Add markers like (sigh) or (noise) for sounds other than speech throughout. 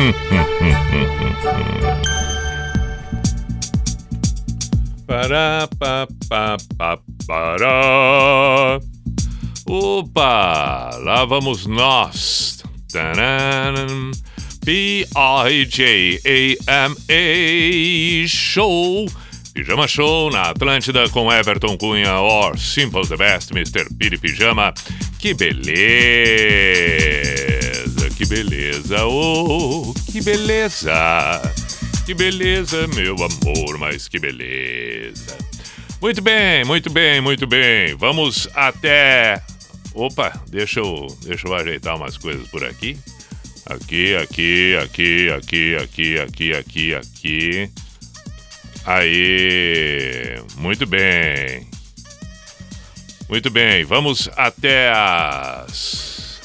(laughs) Pará, pá, pá, pá, pará. Opa! Lá vamos nós. P-I-J-A-M-A Show. Pijama Show na Atlântida com Everton Cunha or Simple the Best, Mr. Piri Pijama. Que beleza, que beleza, oh, que beleza. Que beleza, meu amor, mas que beleza. Muito bem, muito bem, muito bem. Vamos até. Opa, deixa eu, deixa eu ajeitar umas coisas por aqui. Aqui, aqui, aqui, aqui, aqui, aqui, aqui, aqui. Aí, muito bem. Muito bem, vamos até as.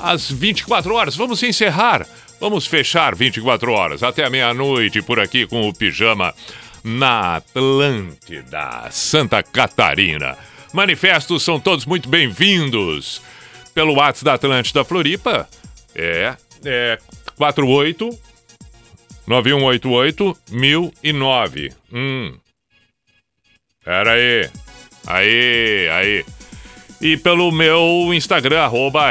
As 24 horas. Vamos encerrar. Vamos fechar 24 horas até a meia-noite por aqui com o pijama na Atlântida, Santa Catarina. Manifestos são todos muito bem-vindos pelo WhatsApp da Atlântida Floripa. É, é 48 9188 1009. Hum. Pera aí. Aí, aí. E pelo meu Instagram, arroba.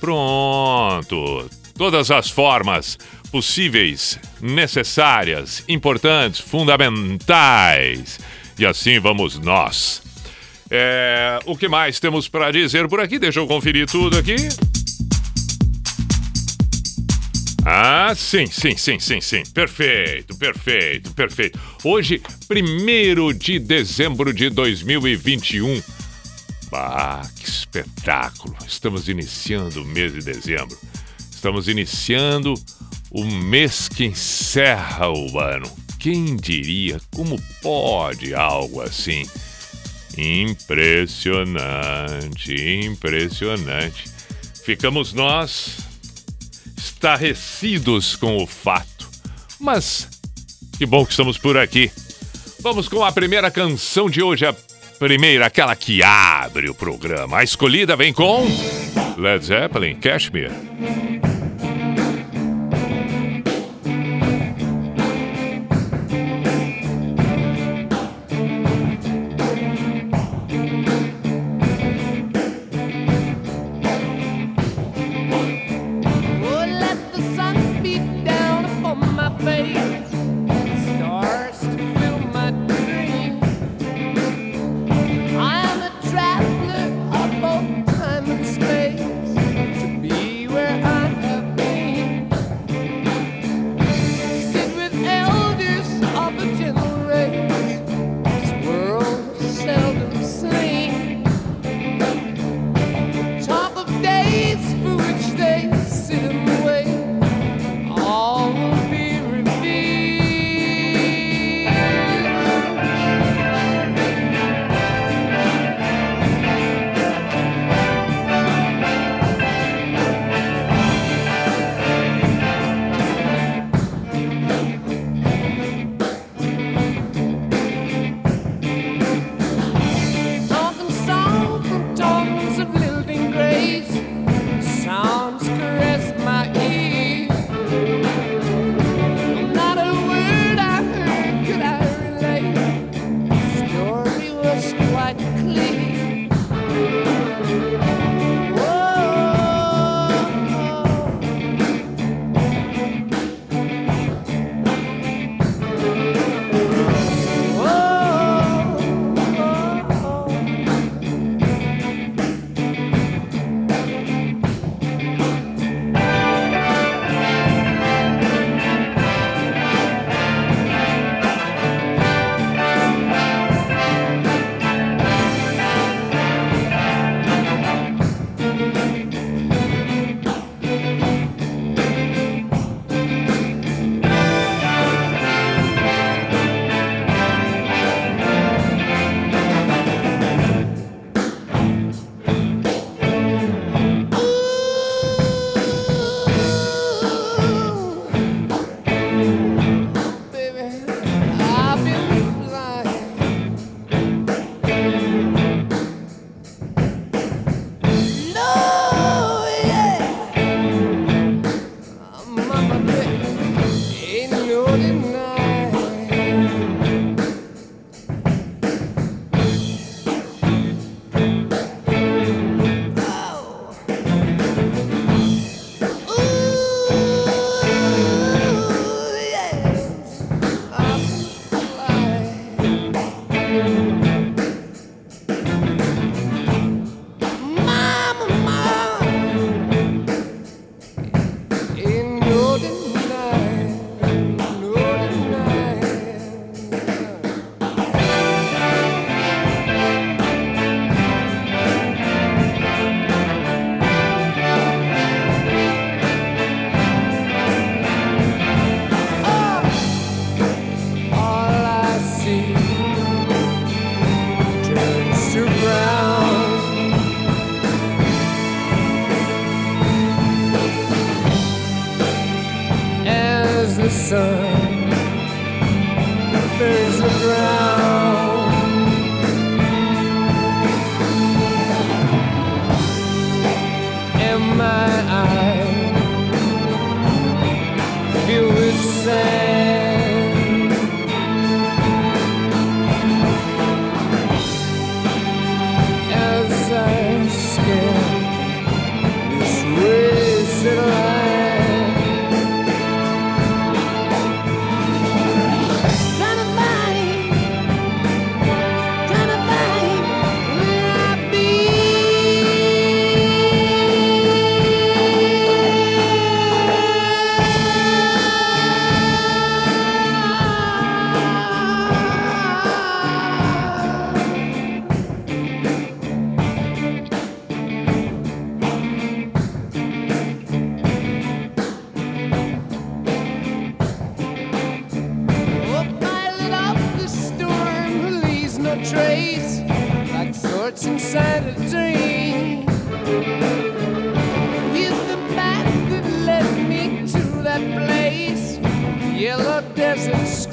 Pronto. Todas as formas possíveis, necessárias, importantes, fundamentais. E assim vamos nós. É, o que mais temos para dizer por aqui? Deixa eu conferir tudo aqui. Ah, sim, sim, sim, sim, sim. Perfeito, perfeito, perfeito. Hoje, 1 de dezembro de 2021. Ah, que espetáculo! Estamos iniciando o mês de dezembro. Estamos iniciando o mês que encerra o ano. Quem diria? Como pode algo assim? Impressionante, impressionante. Ficamos nós estarrecidos com o fato. Mas que bom que estamos por aqui. Vamos com a primeira canção de hoje, a primeira, aquela que abre o programa. A escolhida vem com Led Zeppelin, Cashmere. streets like swords inside a dream. Here's the path that led me to that place, yellow desert.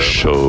show.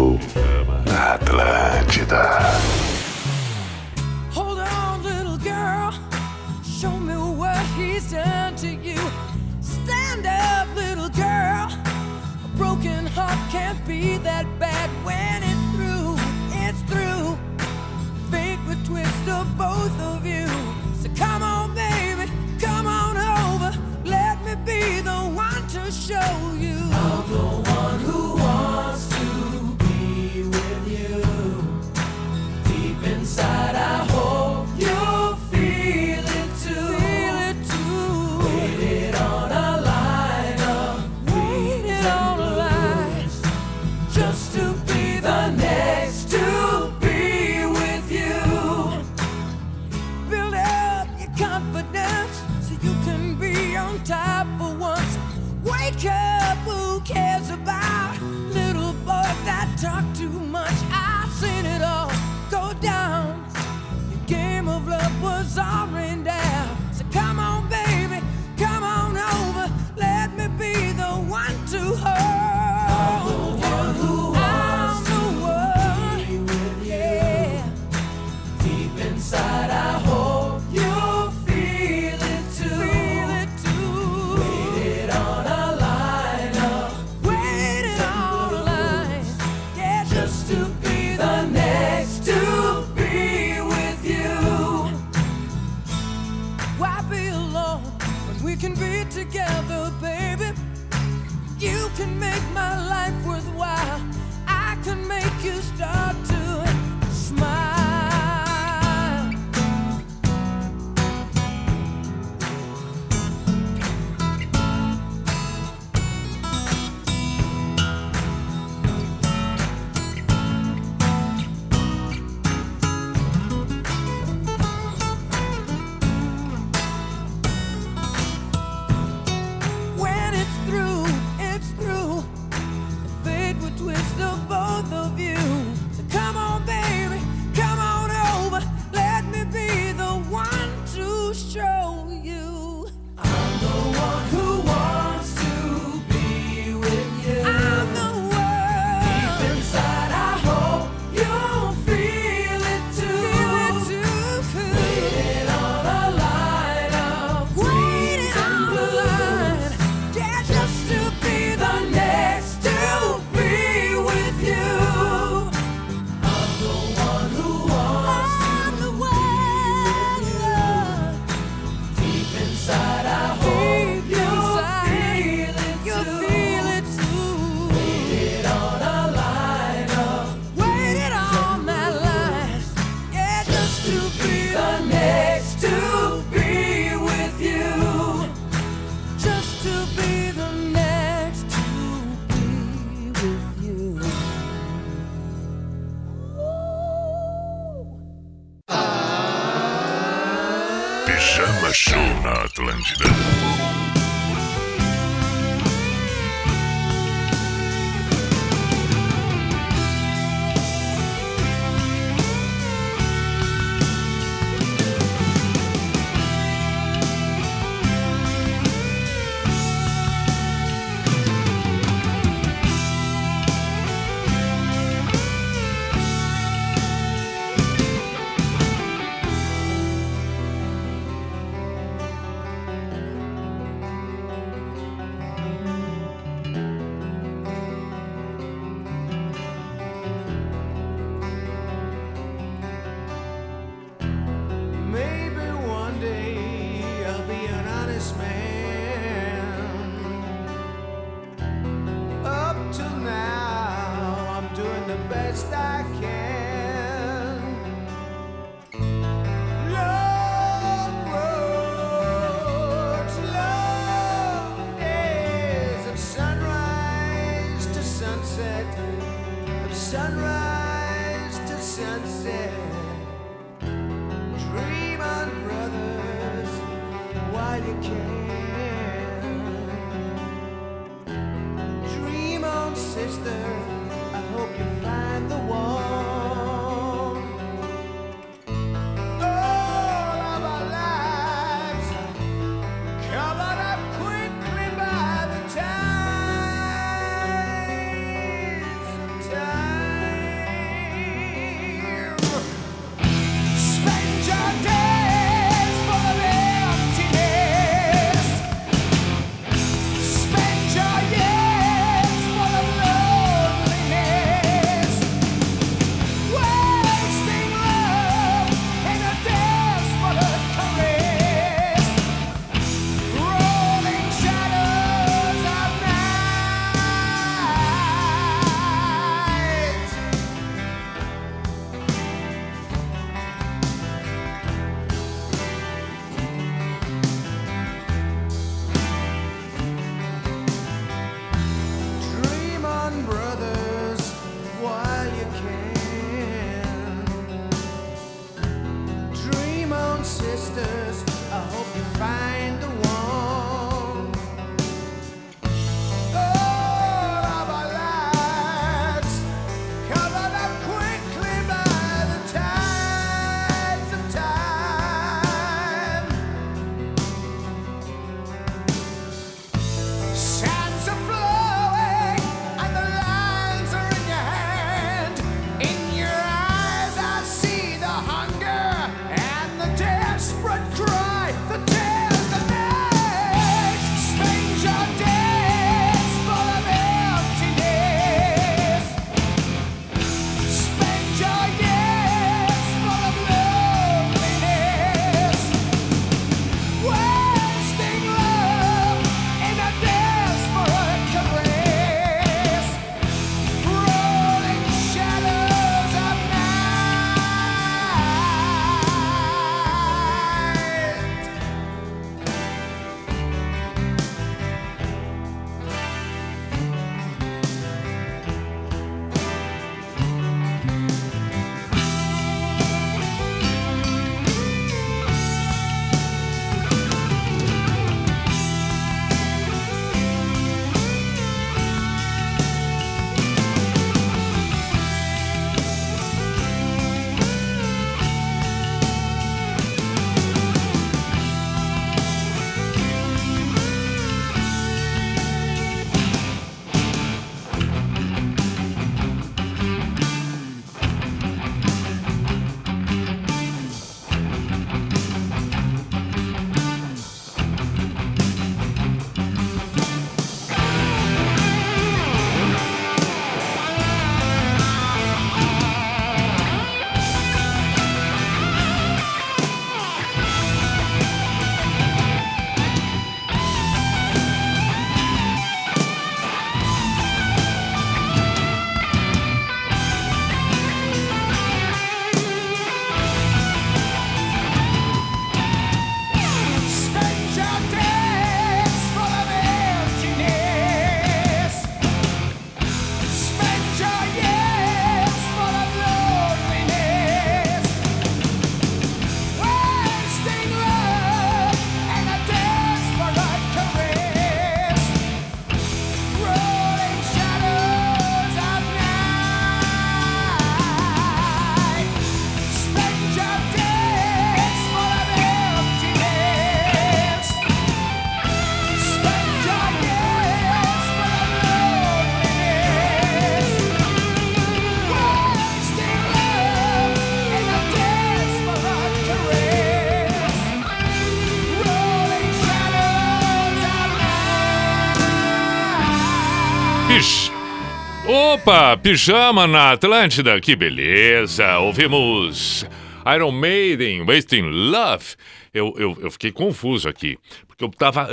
Opa, pijama na Atlântida, que beleza! Ouvimos Iron Maiden, Wasting Love. Eu, eu, eu fiquei confuso aqui, porque eu estava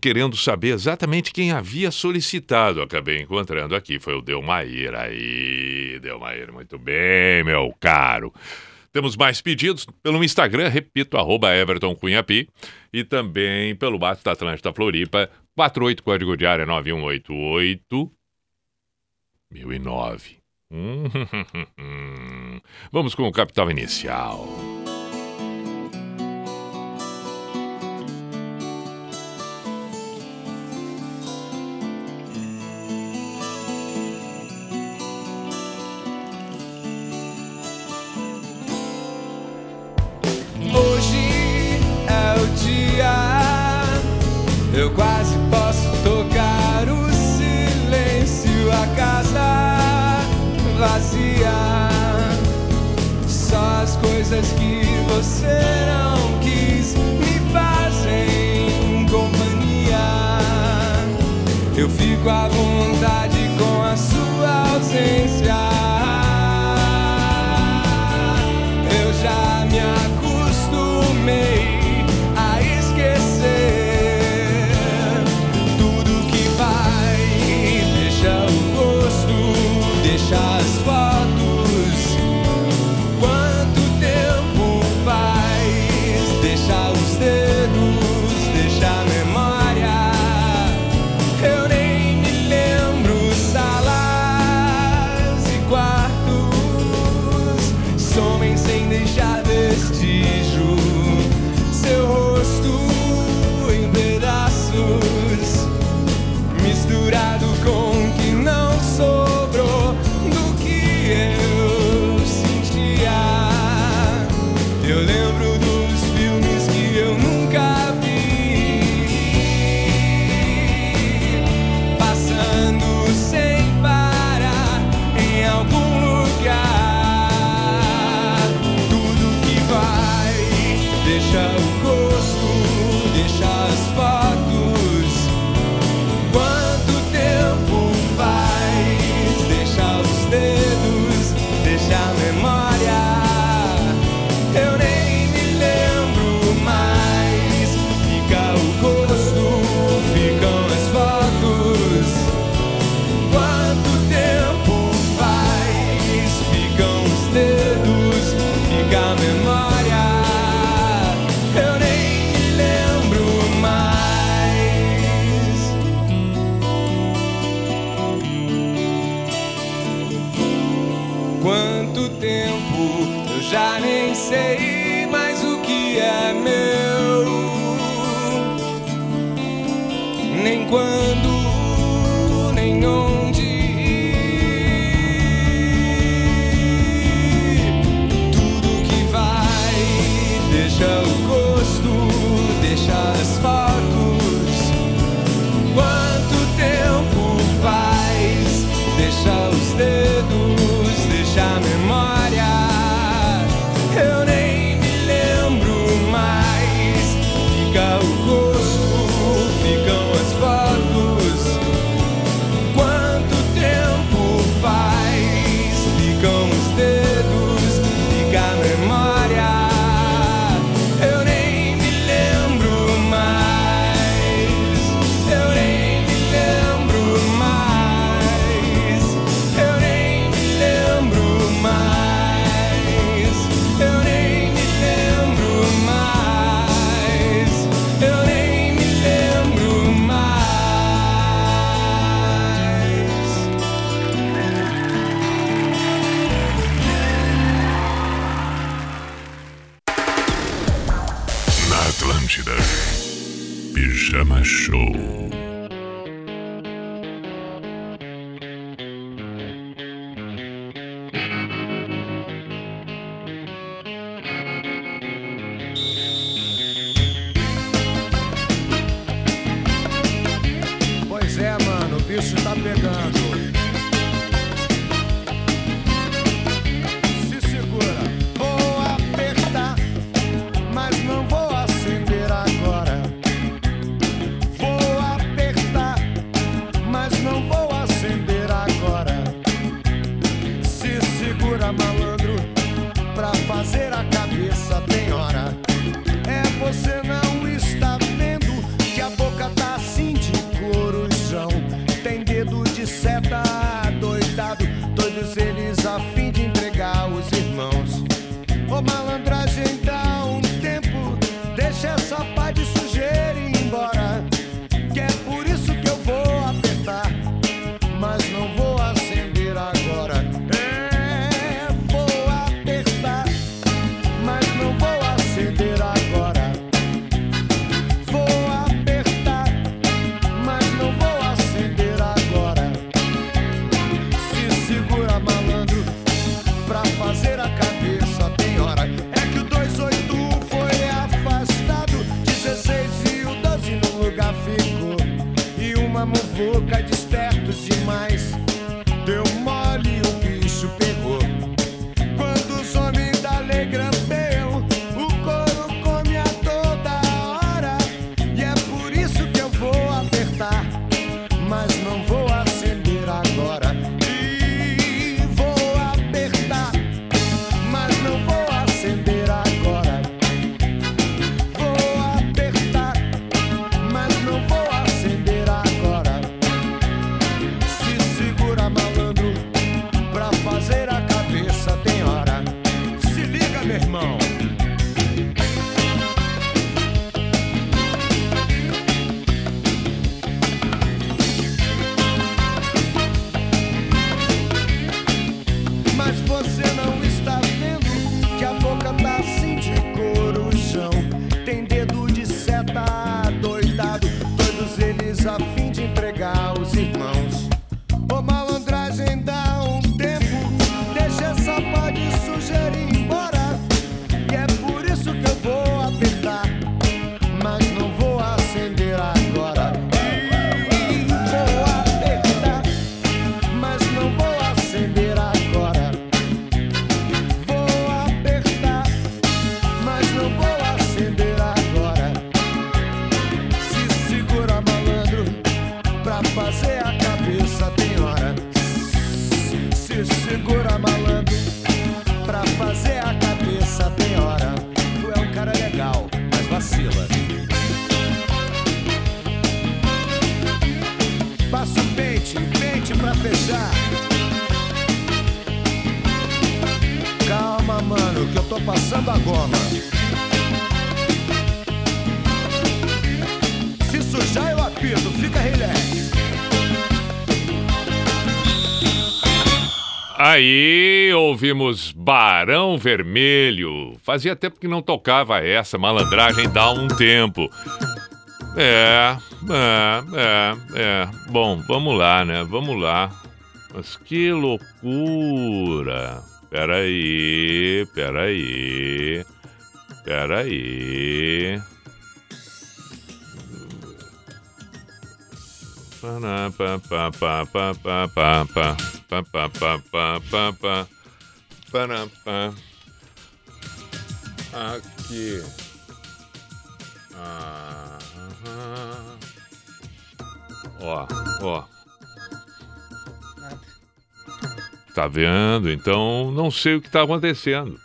querendo saber exatamente quem havia solicitado. Acabei encontrando aqui, foi o Delmair. Aí, Delmair, muito bem, meu caro. Temos mais pedidos pelo Instagram, repito, arroba Everton Cunha Pi, e também pelo Bato da Atlântida Floripa, 48 código de área 9188 1009. Hum, (laughs) Vamos com o capital inicial. Hoje é o dia, eu quase fico à vontade já Aí ouvimos Barão Vermelho. Fazia tempo que não tocava essa, malandragem dá um tempo. É, é, é, é. Bom, vamos lá, né? Vamos lá. Mas que loucura. Peraí, peraí. Peraí. Aqui. Ah. Ó, ó. Tá vendo? Então não sei o que tá acontecendo.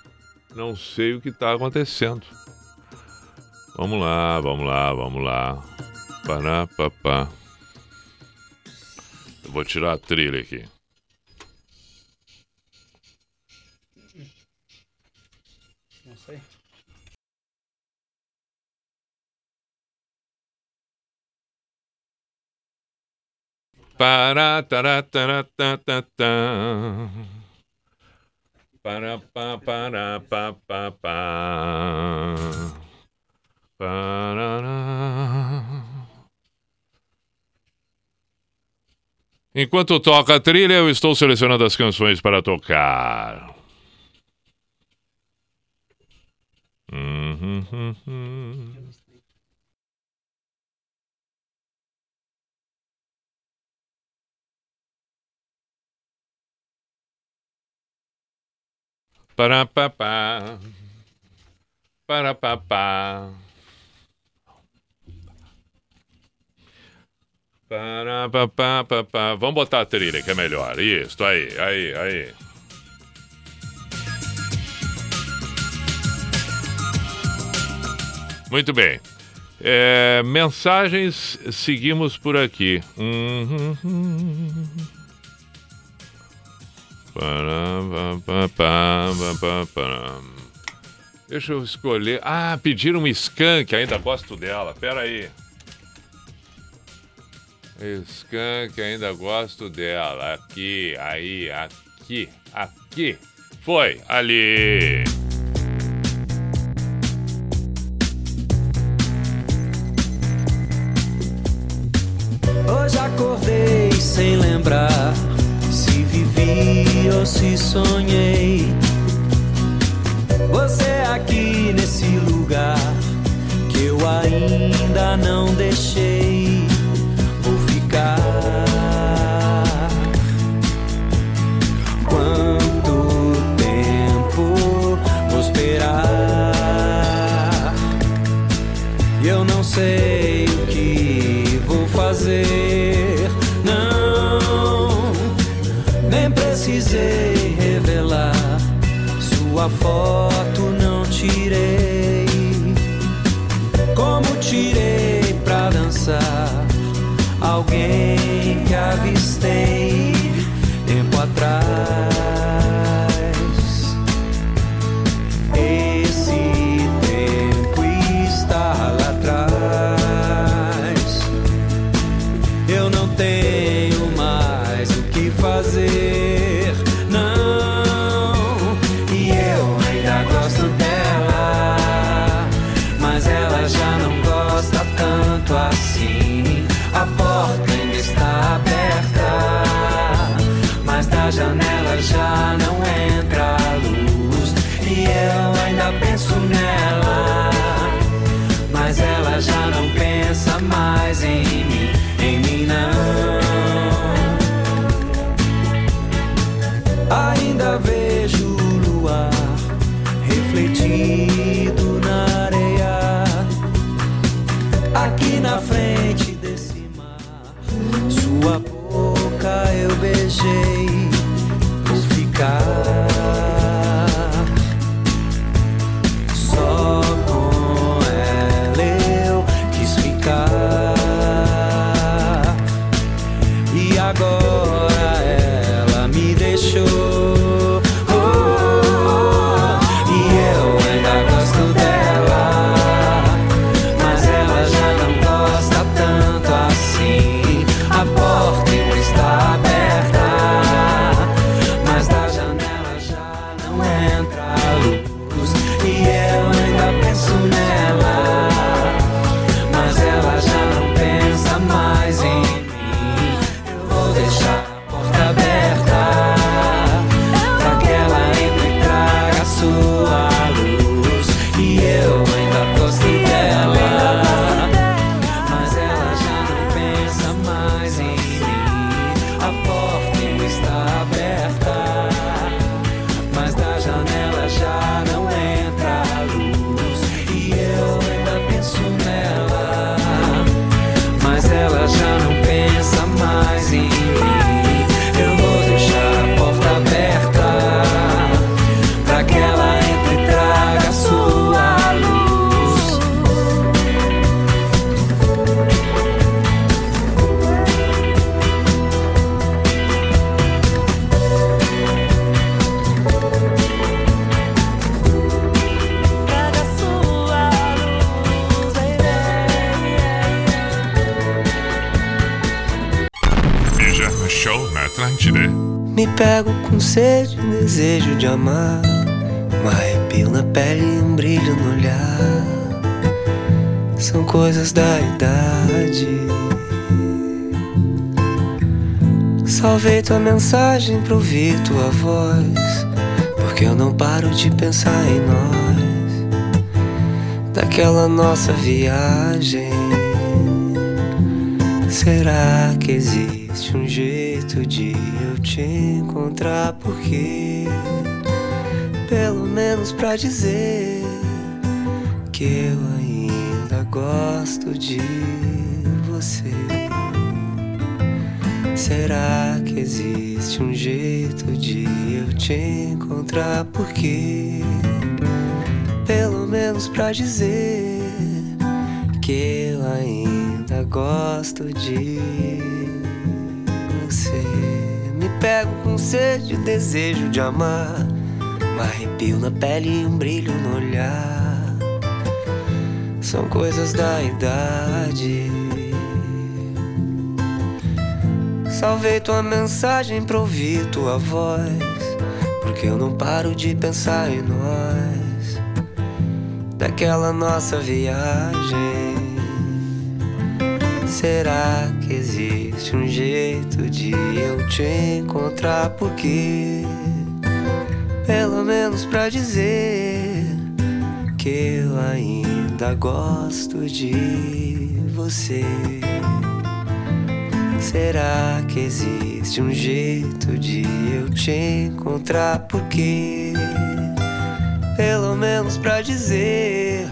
Não sei o que tá acontecendo. Vamos lá, vamos lá, vamos lá. Pará, papá. Vou tirar a trilha aqui. Não sei. Para, tará, tará, tá, tá, tá. Para, para. Parará. Enquanto toca a trilha, eu estou selecionando as canções para tocar. Uhum, uhum. Para papá. Para papá. Vamos botar a trilha que é melhor. Isso, aí, aí, aí. Muito bem. É, mensagens, seguimos por aqui. Deixa eu escolher. Ah, pediram um skunk, ainda gosto dela. Pera aí. Skunk, ainda gosto dela. Aqui, aí, aqui, aqui. Foi, ali. Hoje acordei sem lembrar se vivi ou se sonhei. Você aqui nesse lugar que eu ainda não deixei. Vou ficar. Quanto tempo vou esperar? Eu não sei pego com sede, um desejo de amar. Um arrepio na pele e um brilho no olhar. São coisas da idade. Salvei tua mensagem pra ouvir tua voz. Porque eu não paro de pensar em nós. Daquela nossa viagem. Será que existe um jeito de eu te encontrar? Porque, pelo menos pra dizer que eu ainda gosto de você. Será que existe um jeito de eu te encontrar? Porque, pelo menos pra dizer que eu ainda gosto de pego com sede, desejo de amar. Um arrepio na pele e um brilho no olhar. São coisas da idade. Salvei tua mensagem pra ouvir tua voz. Porque eu não paro de pensar em nós. Daquela nossa viagem. Será que existe um jeito de eu te encontrar? Porque, pelo menos pra dizer que eu ainda gosto de você. Será que existe um jeito de eu te encontrar? Porque, pelo menos pra dizer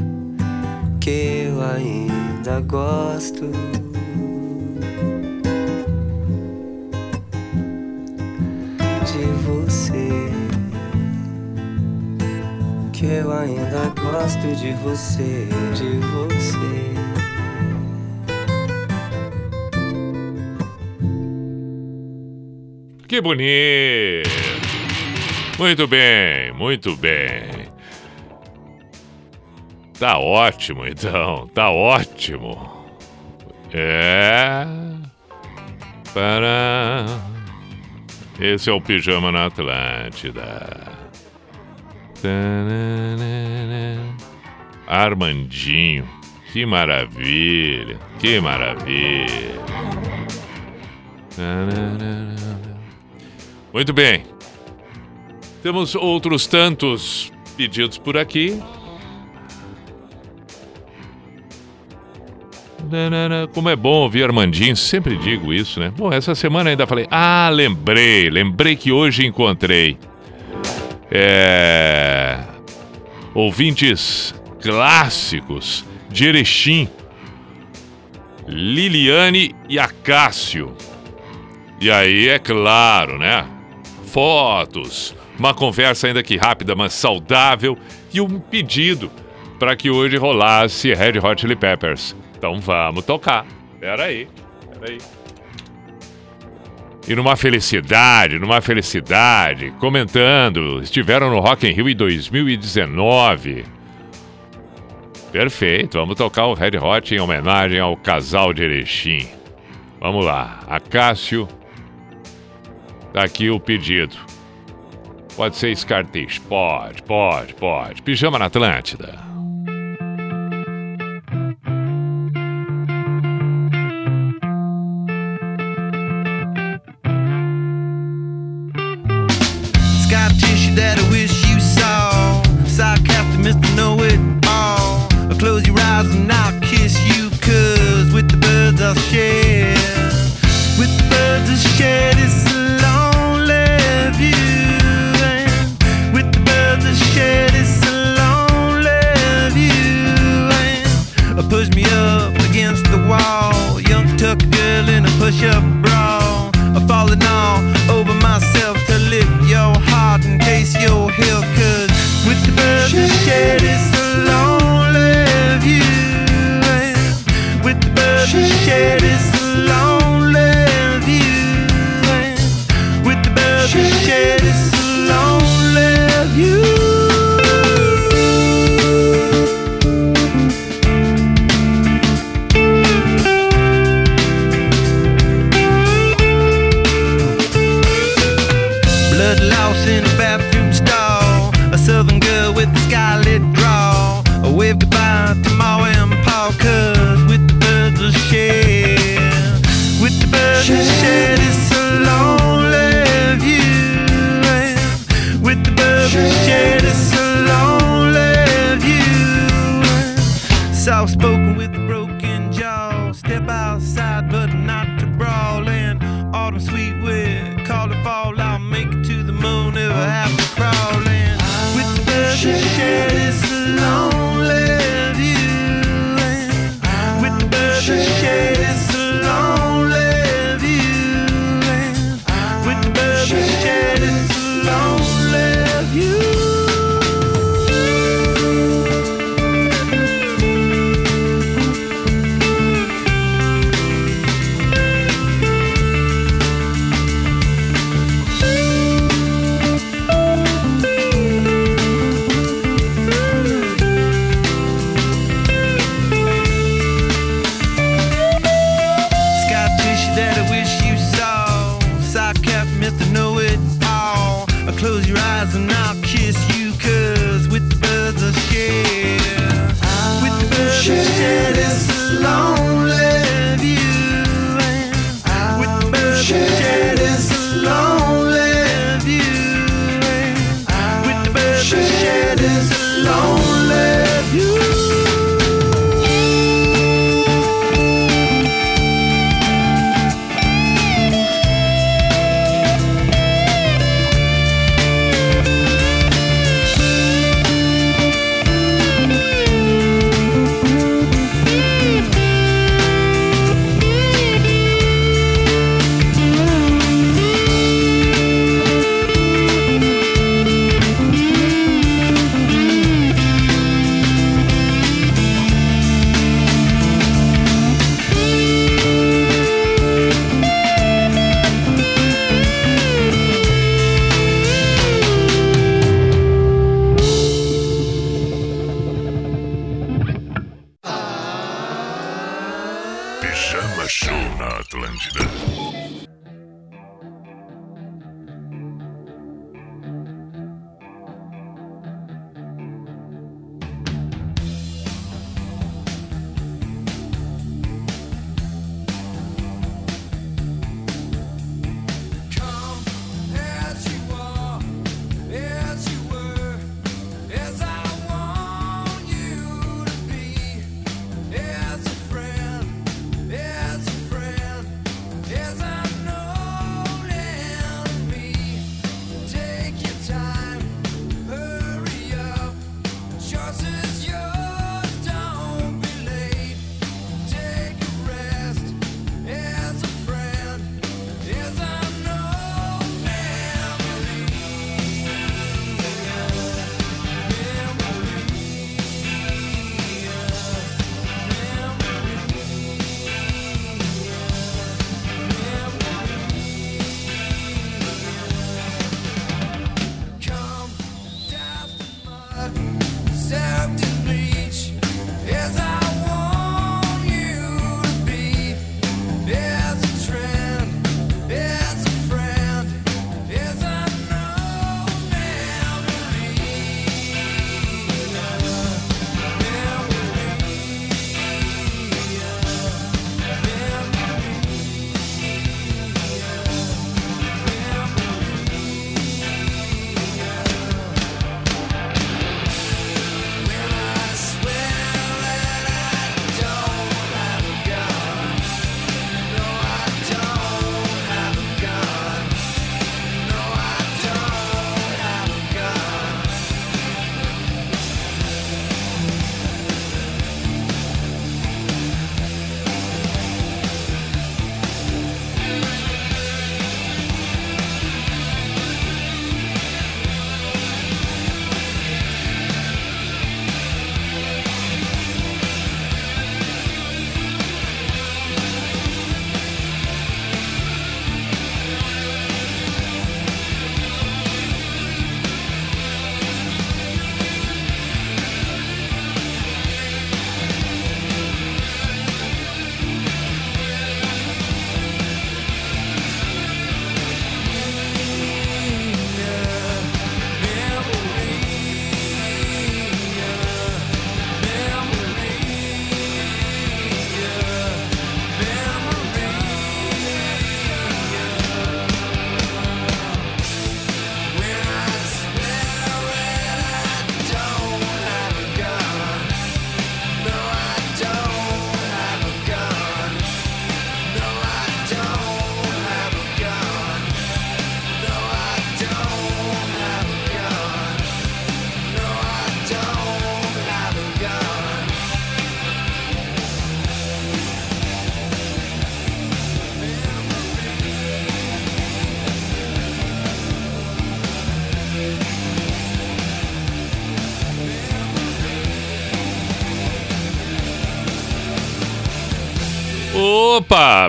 que eu ainda gosto eu ainda gosto de você, de você. Que bonito! Muito bem, muito bem. Tá ótimo, então, tá ótimo. É. Para. Esse é o Pijama na Atlântida. Armandinho. Que maravilha, que maravilha. Muito bem. Temos outros tantos pedidos por aqui. Como é bom ouvir Armandinho, sempre digo isso, né? Bom, essa semana ainda falei, ah, lembrei, lembrei que hoje encontrei. É. Ouvintes clássicos de Erechim, Liliane e Acácio. E aí, é claro, né? Fotos, uma conversa ainda que rápida, mas saudável e um pedido para que hoje rolasse Red Hot Chili Peppers. Então vamos tocar. Pera aí, pera aí. E numa felicidade, numa felicidade, comentando, estiveram no Rock in Rio em 2019. Perfeito, vamos tocar o Red Hot em homenagem ao casal de Erechim. Vamos lá, Acácio, tá aqui o pedido. Pode ser Scartês, pode, pode, pode. Pijama na Atlântida.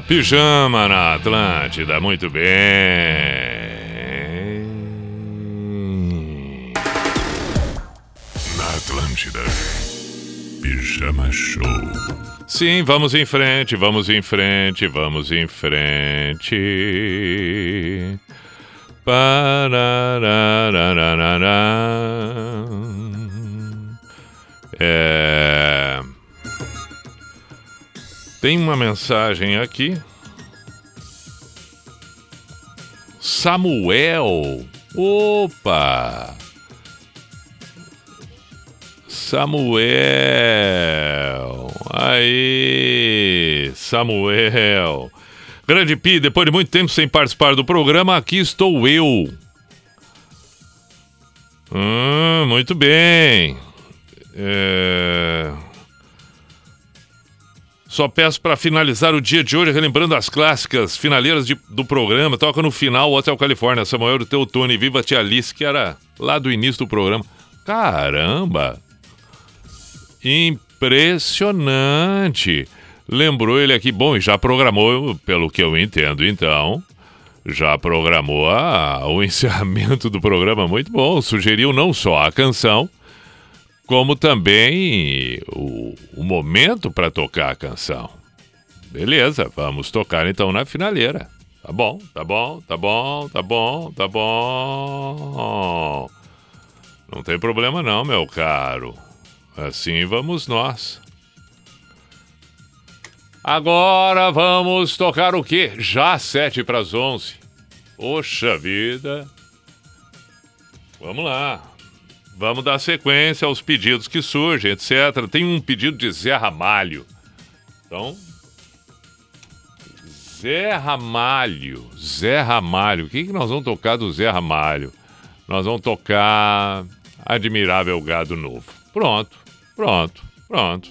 Pijama na Atlântida, muito bem. Na Atlântida. Pijama Show. Sim, vamos em frente, vamos em frente, vamos em frente. Parararararará. É... Tem uma mensagem aqui. Samuel. Opa! Samuel. Aí, Samuel. Grande Pi, depois de muito tempo sem participar do programa, aqui estou eu. Hum, muito bem. É... Só peço para finalizar o dia de hoje relembrando as clássicas finaleiras de- do programa. Toca no final Hotel Califórnia, Samuel do Teutone, Viva Tia Alice, que era lá do início do programa. Caramba! Impressionante! Lembrou ele aqui, bom, e já programou, pelo que eu entendo, então, já programou o encerramento do programa muito bom. Sugeriu não só a canção, como também o, o momento para tocar a canção. Beleza, vamos tocar então na finaleira. Tá bom, tá bom, tá bom, tá bom, tá bom. Não tem problema não, meu caro. Assim vamos nós. Agora vamos tocar o quê? Já sete para as onze. Poxa vida. Vamos lá. Vamos dar sequência aos pedidos que surgem, etc. Tem um pedido de Zé Ramalho. Então. Zé Ramalho. Zé Ramalho. O que, que nós vamos tocar do Zé Ramalho? Nós vamos tocar Admirável Gado Novo. Pronto, pronto, pronto.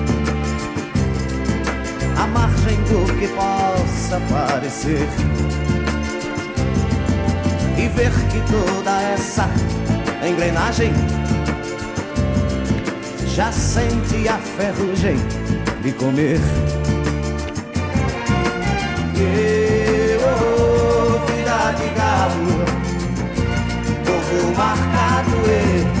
à margem do que possa parecer. E ver que toda essa engrenagem já sente a ferrugem de comer. E, oh, vida de galo, povo marcado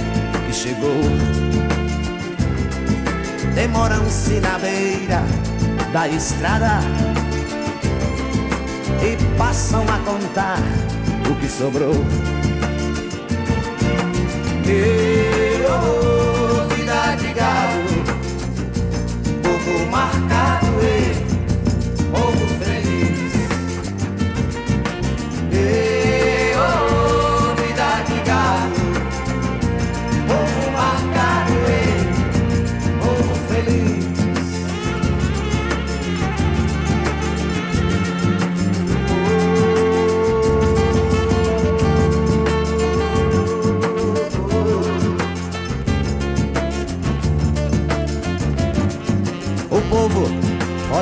que chegou. Demoram-se na beira da estrada e passam a contar o que sobrou. E, oh, vida de galo, povo marcado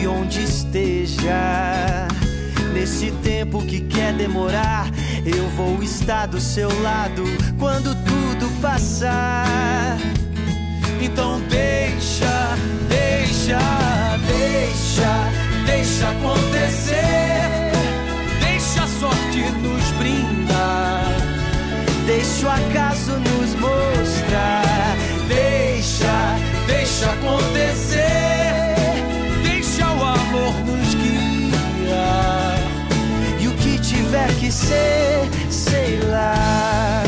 de onde esteja. Nesse tempo que quer demorar, eu vou estar do seu lado quando tudo passar. Sei lá.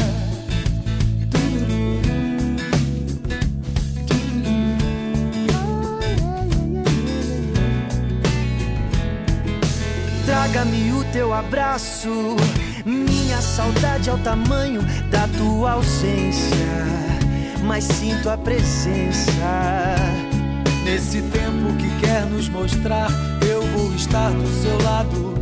Traga-me o teu abraço. Minha saudade é o tamanho da tua ausência. Mas sinto a presença. Nesse tempo que quer nos mostrar, eu vou estar do seu lado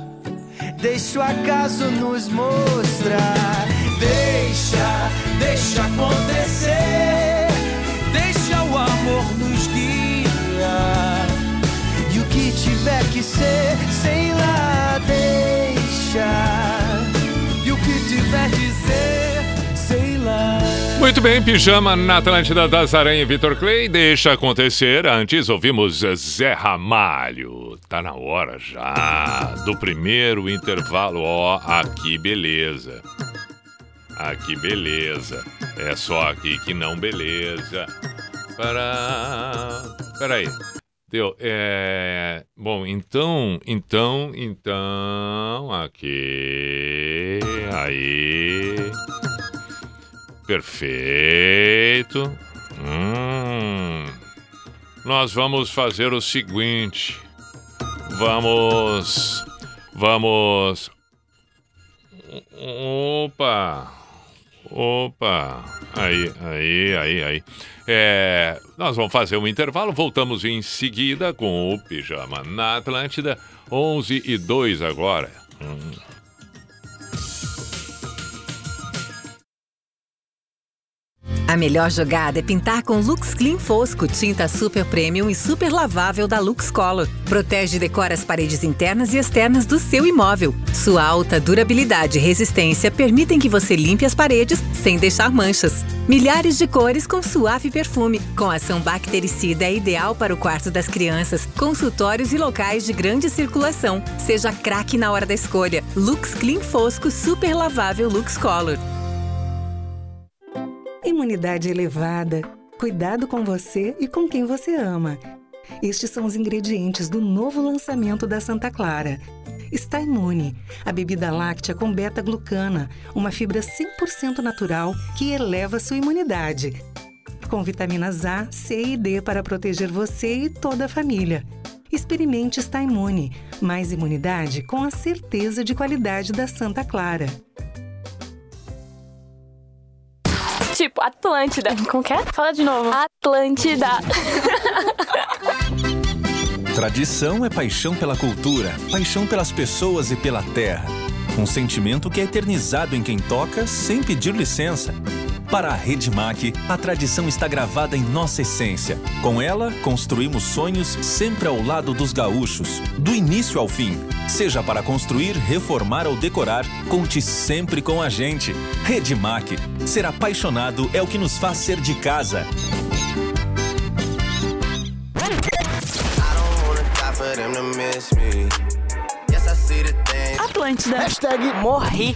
Deixa o acaso nos mostrar. Deixa, deixa acontecer. Deixa o amor nos guiar. E o que tiver que ser, sei lá, deixa. E o que tiver que ser, sei lá. Muito bem, pijama na Atlântida das Aranha Vitor Clay. Deixa acontecer. Antes ouvimos Zé Ramalho tá na hora já do primeiro intervalo. Ó, oh, aqui beleza. Aqui beleza. É só aqui que não beleza. Para. Peraí. Deu. É... Bom, então, então, então, aqui. Aí. Perfeito. Hum. Nós vamos fazer o seguinte. Vamos. Vamos. Opa. Opa. Aí, aí, aí, aí. É, nós vamos fazer um intervalo, voltamos em seguida com o Pijama na Atlântida, 11 e 2 agora. Hum. A melhor jogada é pintar com Lux Clean Fosco, tinta super premium e super lavável da Lux Color. Protege e decora as paredes internas e externas do seu imóvel. Sua alta durabilidade e resistência permitem que você limpe as paredes sem deixar manchas. Milhares de cores com suave perfume. Com ação bactericida é ideal para o quarto das crianças, consultórios e locais de grande circulação. Seja craque na hora da escolha. Lux Clean Fosco Super Lavável Lux Color. Imunidade elevada, cuidado com você e com quem você ama. Estes são os ingredientes do novo lançamento da Santa Clara. Está Imune, a bebida láctea com beta-glucana, uma fibra 100% natural que eleva sua imunidade. Com vitaminas A, C e D para proteger você e toda a família. Experimente Está Imune, mais imunidade com a certeza de qualidade da Santa Clara. Tipo, Atlântida. Como que é? Fala de novo. Atlântida. Tradição é paixão pela cultura, paixão pelas pessoas e pela terra. Um sentimento que é eternizado em quem toca sem pedir licença. Para a Redmac, a tradição está gravada em nossa essência. Com ela, construímos sonhos sempre ao lado dos gaúchos, do início ao fim. Seja para construir, reformar ou decorar, conte sempre com a gente. Redmac, ser apaixonado é o que nos faz ser de casa. Atlântida. Hashtag morri.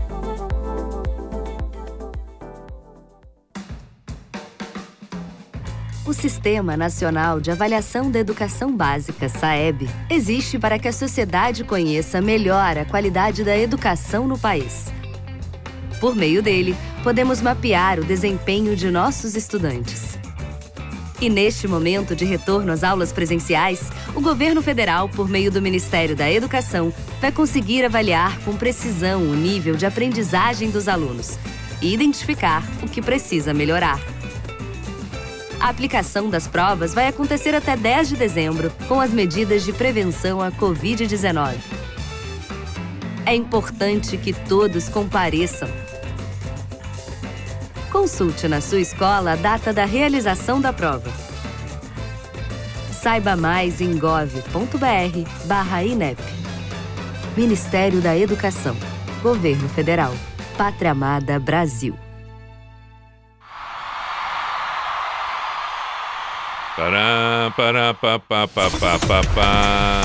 O Sistema Nacional de Avaliação da Educação Básica, SAEB, existe para que a sociedade conheça melhor a qualidade da educação no país. Por meio dele, podemos mapear o desempenho de nossos estudantes. E neste momento de retorno às aulas presenciais, o governo federal, por meio do Ministério da Educação, vai conseguir avaliar com precisão o nível de aprendizagem dos alunos e identificar o que precisa melhorar. A aplicação das provas vai acontecer até 10 de dezembro, com as medidas de prevenção à Covid-19. É importante que todos compareçam. Consulte na sua escola a data da realização da prova. Saiba mais em gov.br/inep. Ministério da Educação, Governo Federal, Pátria Amada Brasil. Pará, pará, pá, pá, pá, pá, pá, pá.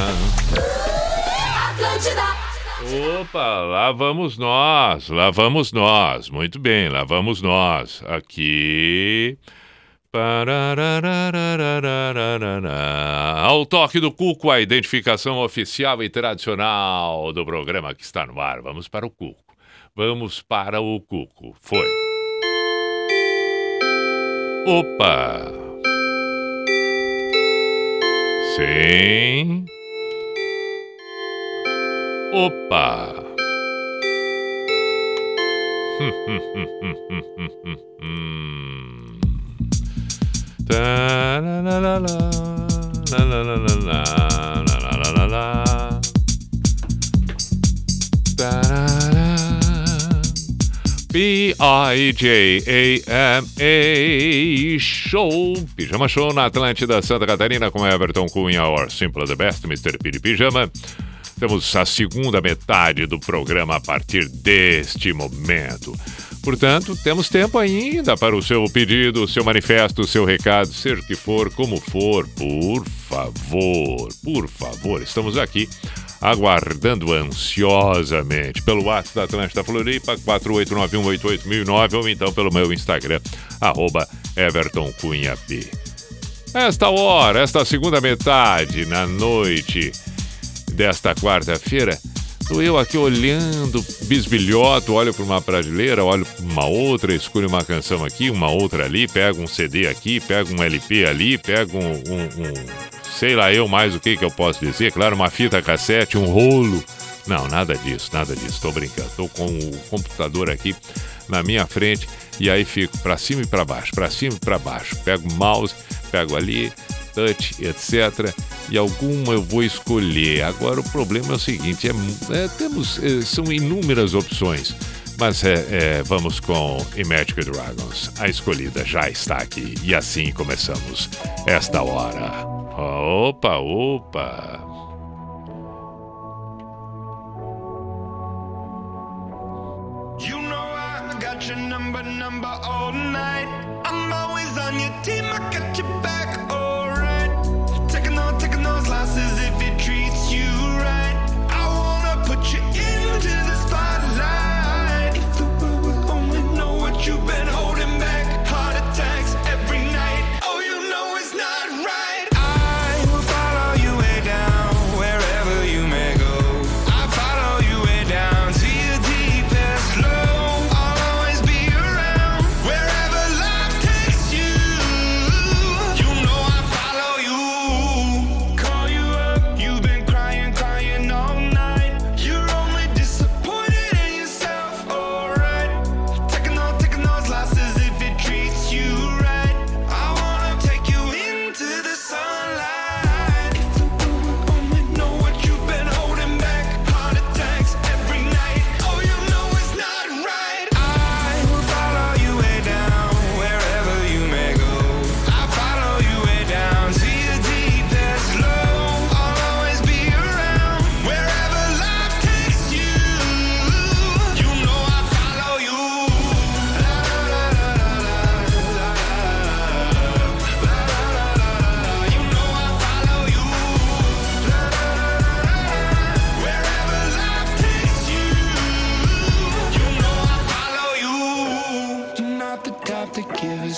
Opa, lá vamos nós, lá vamos nós. Muito bem, lá vamos nós. Aqui. Ao toque do Cuco, a identificação oficial e tradicional do programa que está no ar. Vamos para o Cuco. Vamos para o Cuco. Foi. Opa! Sim. Opa! Hum, hum, hum, hum, hum, hum, hum, hum. Tararara, P-I-J-A-M-A Show Pijama Show na Atlântida Santa Catarina com Everton Cunha or Simple the Best, Mr. P de Pijama temos a segunda metade do programa a partir deste momento. Portanto, temos tempo ainda para o seu pedido, o seu manifesto, o seu recado, seja o que for, como for, por favor, por favor, estamos aqui aguardando ansiosamente pelo WhatsApp da Atlântida Floripa, 489188009 ou então pelo meu Instagram, arroba. Esta hora, esta segunda metade, na noite desta quarta-feira, estou eu aqui olhando, bisbilhoto, olho para uma prateleira, olho para uma outra, escolho uma canção aqui, uma outra ali, pego um CD aqui, pego um LP ali, pego um, um, um sei lá eu mais o que que eu posso dizer, claro, uma fita cassete, um rolo. Não, nada disso, nada disso, estou brincando. Estou com o computador aqui na minha frente e aí fico para cima e para baixo, para cima e para baixo. Pego o mouse, pego ali, touch, etc. E alguma eu vou escolher. Agora o problema é o seguinte: é, é, temos, é, são inúmeras opções. Mas é, é, vamos com Imagine Dragons. A escolhida já está aqui. E assim começamos esta hora. Opa, opa. Your number, number all night. I'm always on your team, I got your back. You've been holding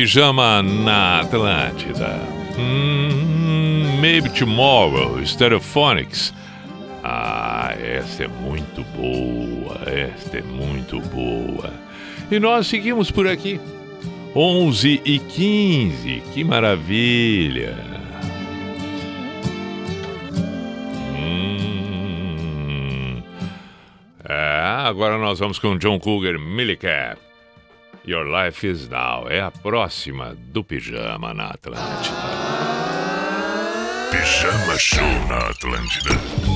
Pijama na Atlântida. Hmm, maybe Tomorrow, Stereophonics. Ah, esta é muito boa, esta é muito boa. E nós seguimos por aqui. 11 e 15, que maravilha! Ah, agora nós vamos com John Cougar Millicap. Your Life Is Now é a próxima do Pijama na Atlântida. Pijama Show na Atlântida.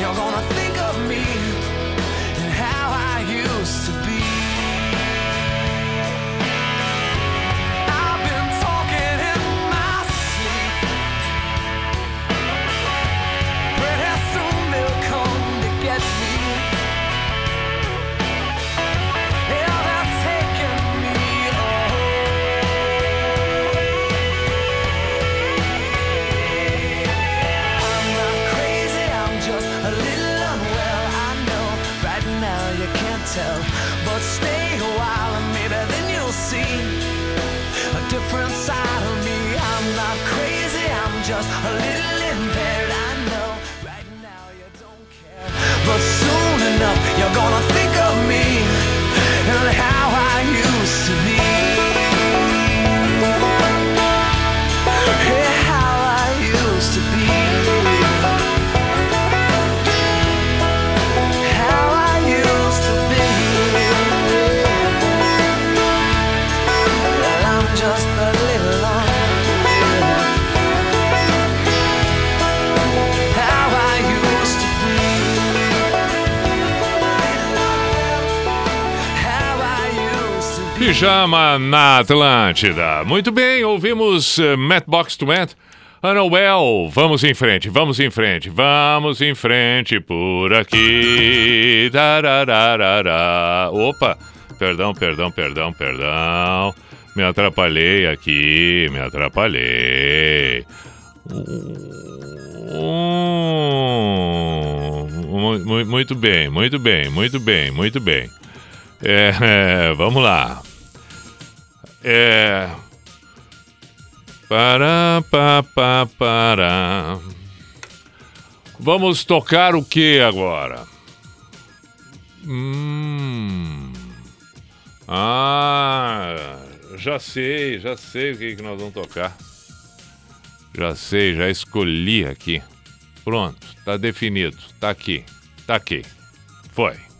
You're gonna think of me and how I used to just a little Pijama na Atlântida. Muito bem, ouvimos uh, Matbox to Matt. Anuel, vamos em frente, vamos em frente, vamos em frente por aqui. Tarararara. Opa, perdão, perdão, perdão, perdão. Me atrapalhei aqui, me atrapalhei. Hum, mu- mu- muito bem, muito bem, muito bem, muito bem. É, (laughs) vamos lá. É. Para, pa, pa, para. Vamos tocar o que agora? Hum. Ah, já sei, já sei o que, que nós vamos tocar. Já sei, já escolhi aqui. Pronto, tá definido. Tá aqui. Tá aqui. Foi.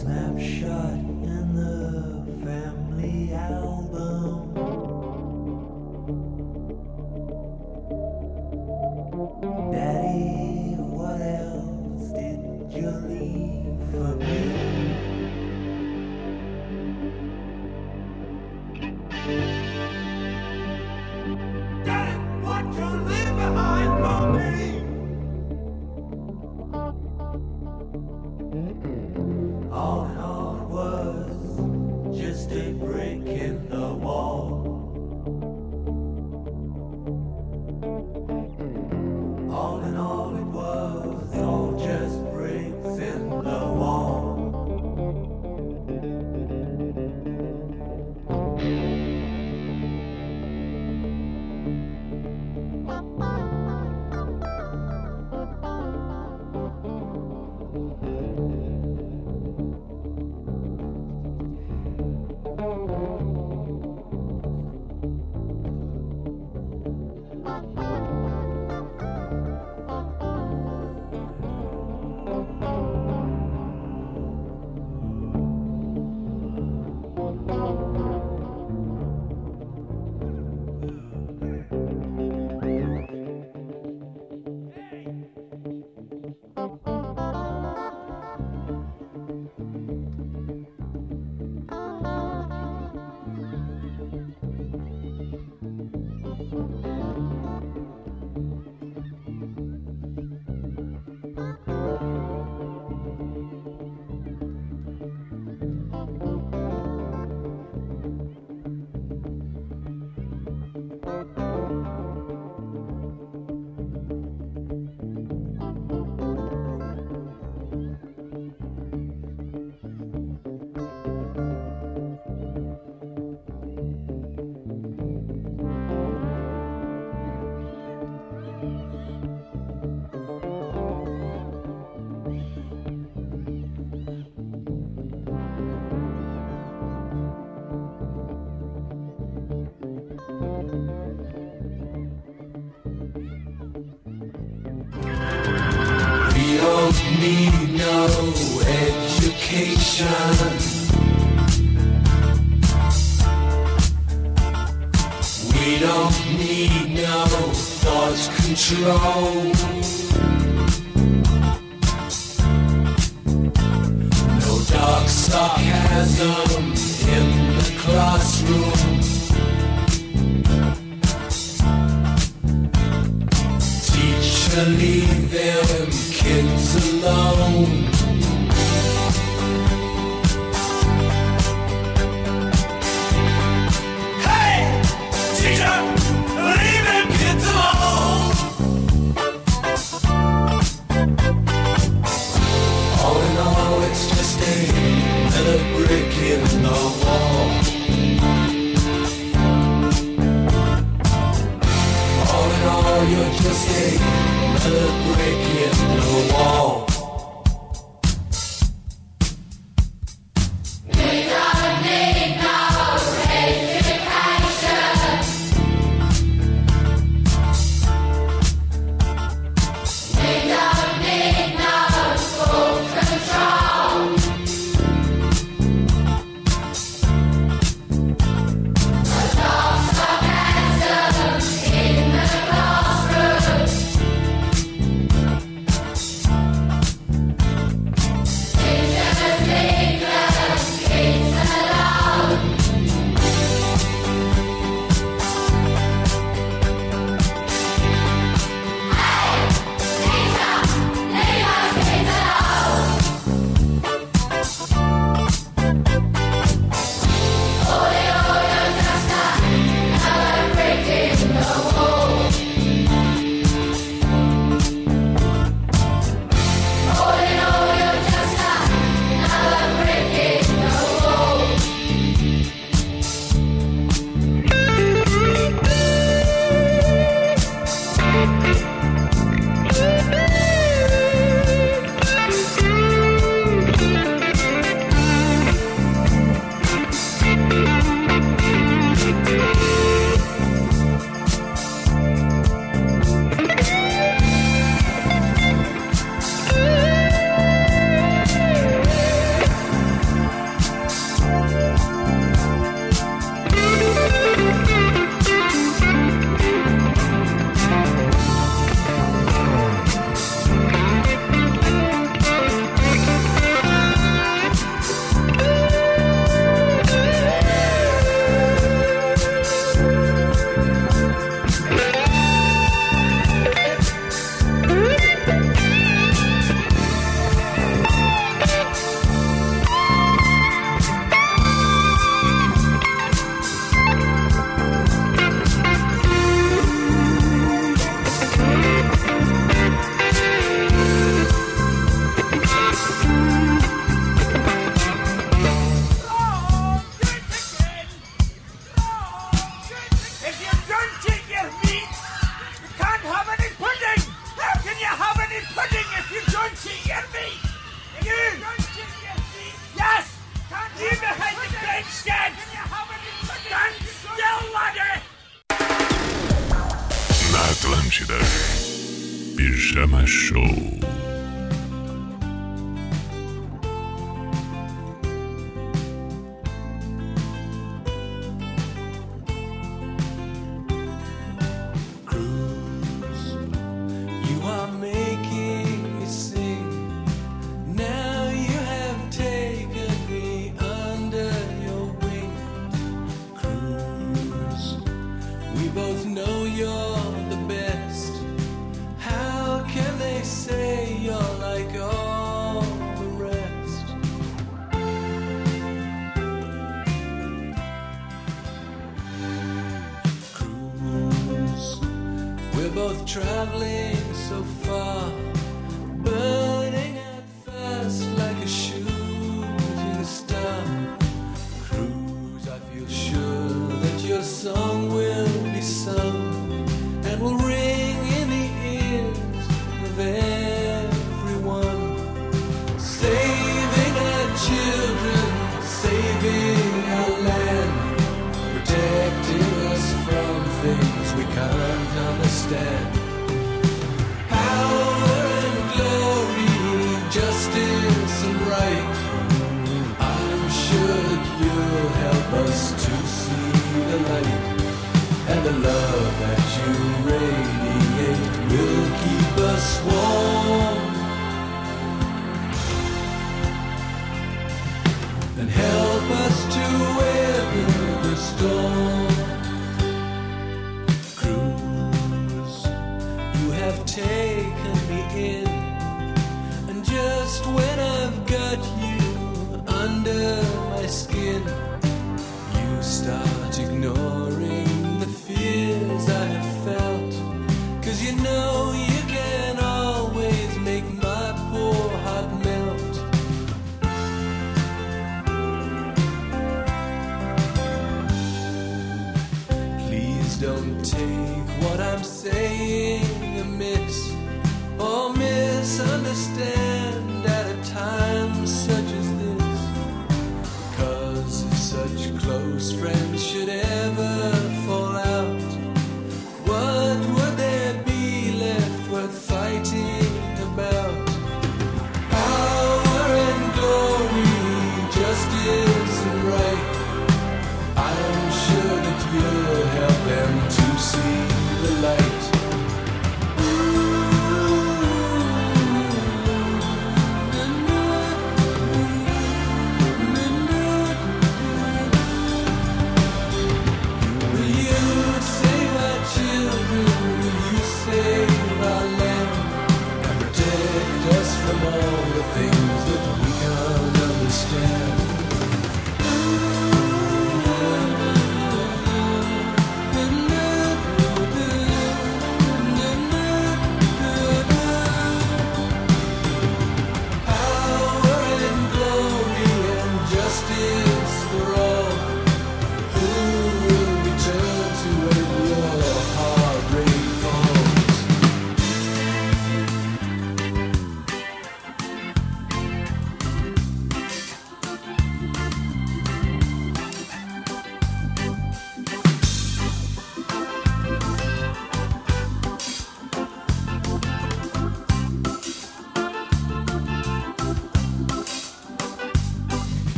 Snapshot in the family album. know.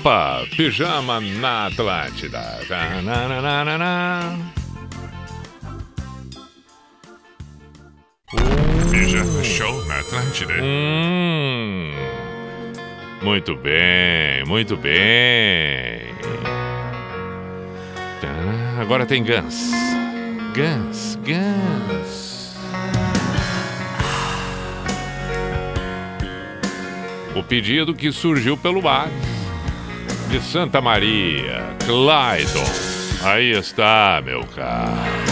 Opa, pijama na Atlântida. Tá, Tananana. Pijama uh. Show na Atlântida. Hum. Muito bem, muito bem. Tá, agora tem gans, gans, gans. O pedido que surgiu pelo ar de Santa Maria, Clydon. Aí está, meu caro.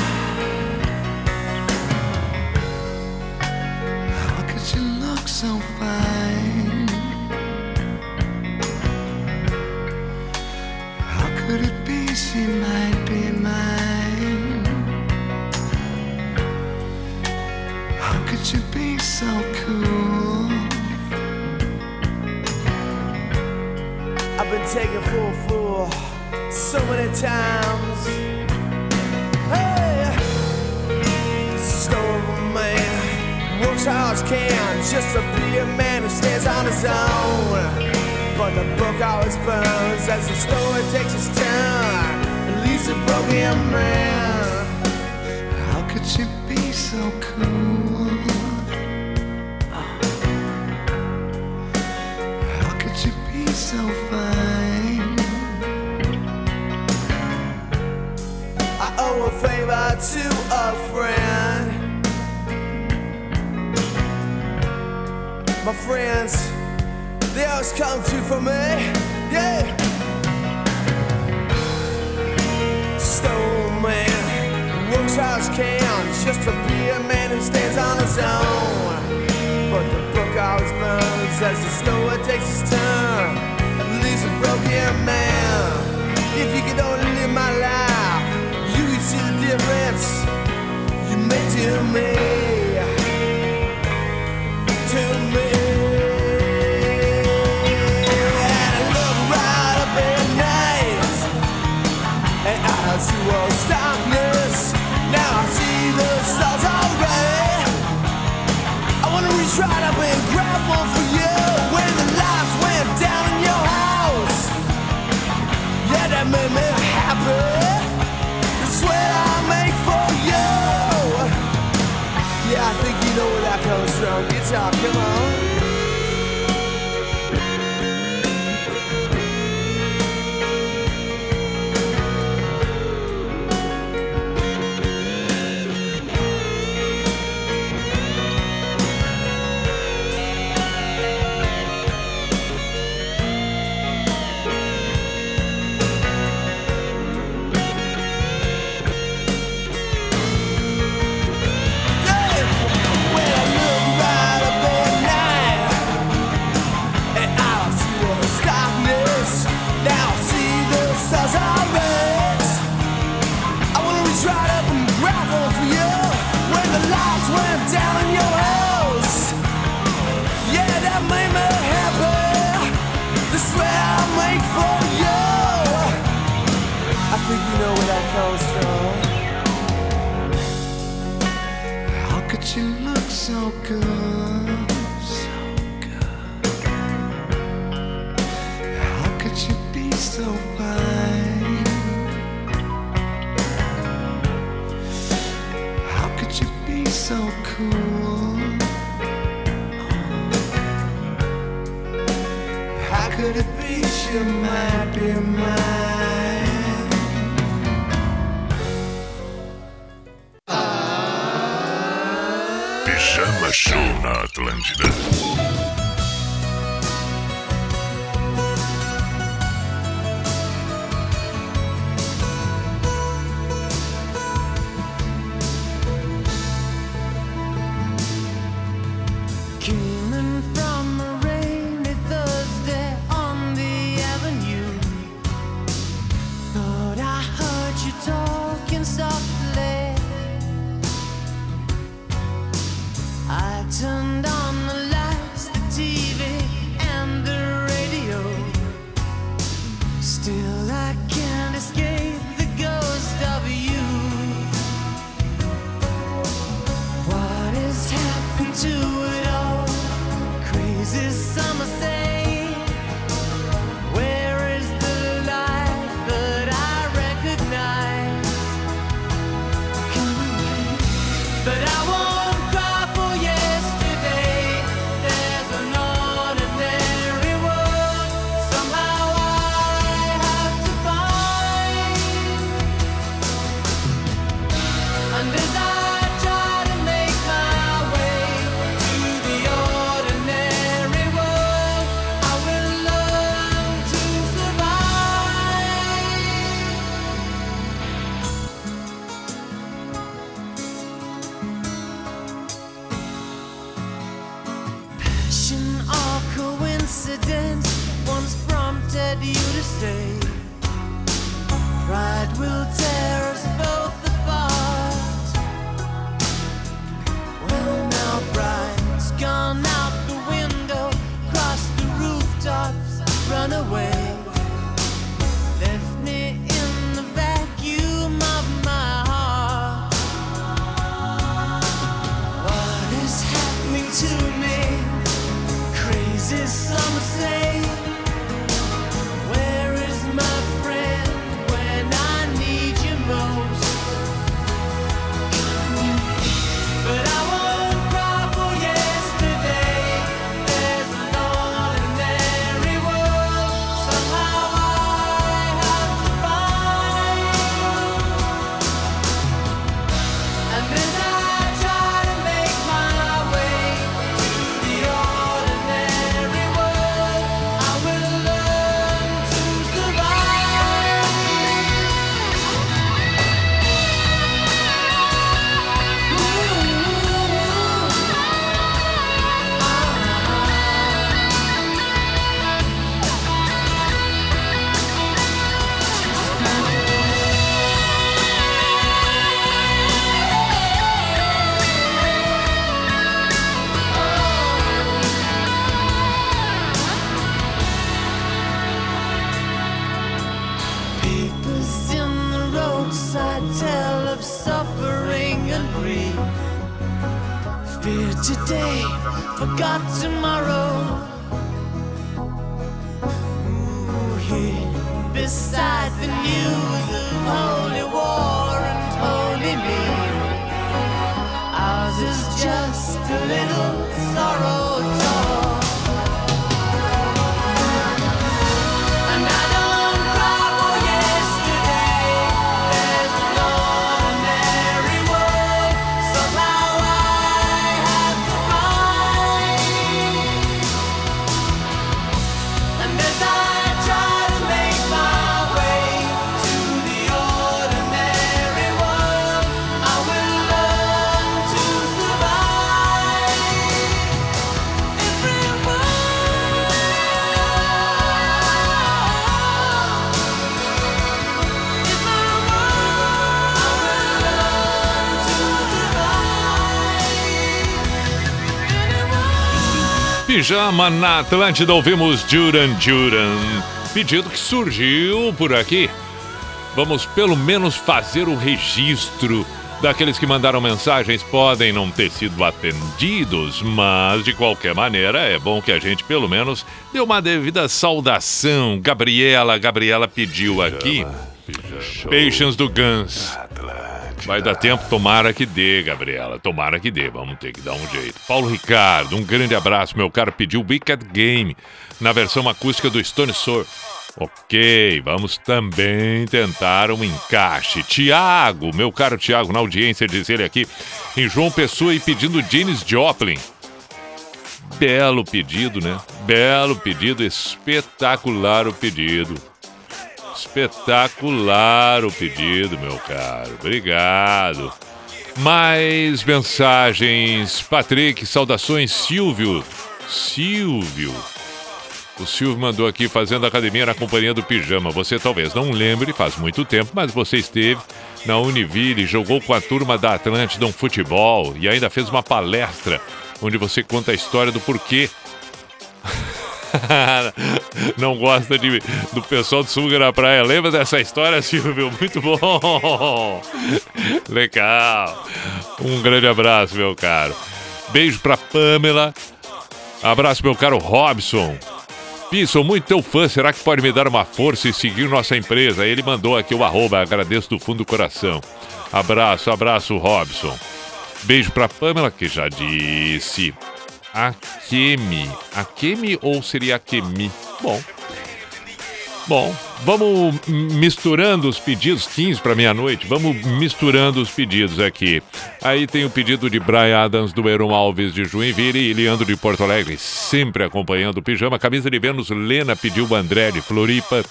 just to be a man who stands on his own. But the book always burns as the stone. öğrenciler. Passion or coincidence once prompted you to stay. Pride will tear us. Pijama na Atlântida, ouvimos Duran Duran. Pedido que surgiu por aqui. Vamos pelo menos fazer o registro daqueles que mandaram mensagens. Podem não ter sido atendidos, mas de qualquer maneira é bom que a gente pelo menos dê uma devida saudação. Gabriela, Gabriela pediu aqui. Patience do Guns. Vai dar tempo, tomara que dê, Gabriela. Tomara que dê, vamos ter que dar um jeito. Paulo Ricardo, um grande abraço. Meu caro pediu Wicked Game na versão acústica do Stone Sour. Ok, vamos também tentar um encaixe. Tiago, meu caro Tiago, na audiência, diz ele aqui, em João Pessoa e pedindo Janis Joplin. Belo pedido, né? Belo pedido, espetacular o pedido. Espetacular o pedido, meu caro. Obrigado. Mais mensagens. Patrick, saudações. Silvio. Silvio. O Silvio mandou aqui fazendo academia na companhia do Pijama. Você talvez não lembre, faz muito tempo, mas você esteve na Univille, jogou com a turma da Atlântida um futebol e ainda fez uma palestra onde você conta a história do porquê não gosta de, do pessoal do Sul na praia. Lembra dessa história, Silvio? Muito bom! Legal! Um grande abraço, meu caro. Beijo pra Pamela. Abraço, meu caro Robson. Pi, sou muito teu fã. Será que pode me dar uma força e seguir nossa empresa? Ele mandou aqui o arroba. Agradeço do fundo do coração. Abraço, abraço, Robson. Beijo pra Pamela, que já disse. Akemi. Akemi ou seria Akemi? Bom. Bom, vamos misturando os pedidos, 15 para meia-noite, vamos misturando os pedidos aqui. Aí tem o pedido de Brian Adams, do Heron Alves de Joinville e Leandro de Porto Alegre, sempre acompanhando o pijama. Camisa de Vênus, Lena pediu o André de Floripa.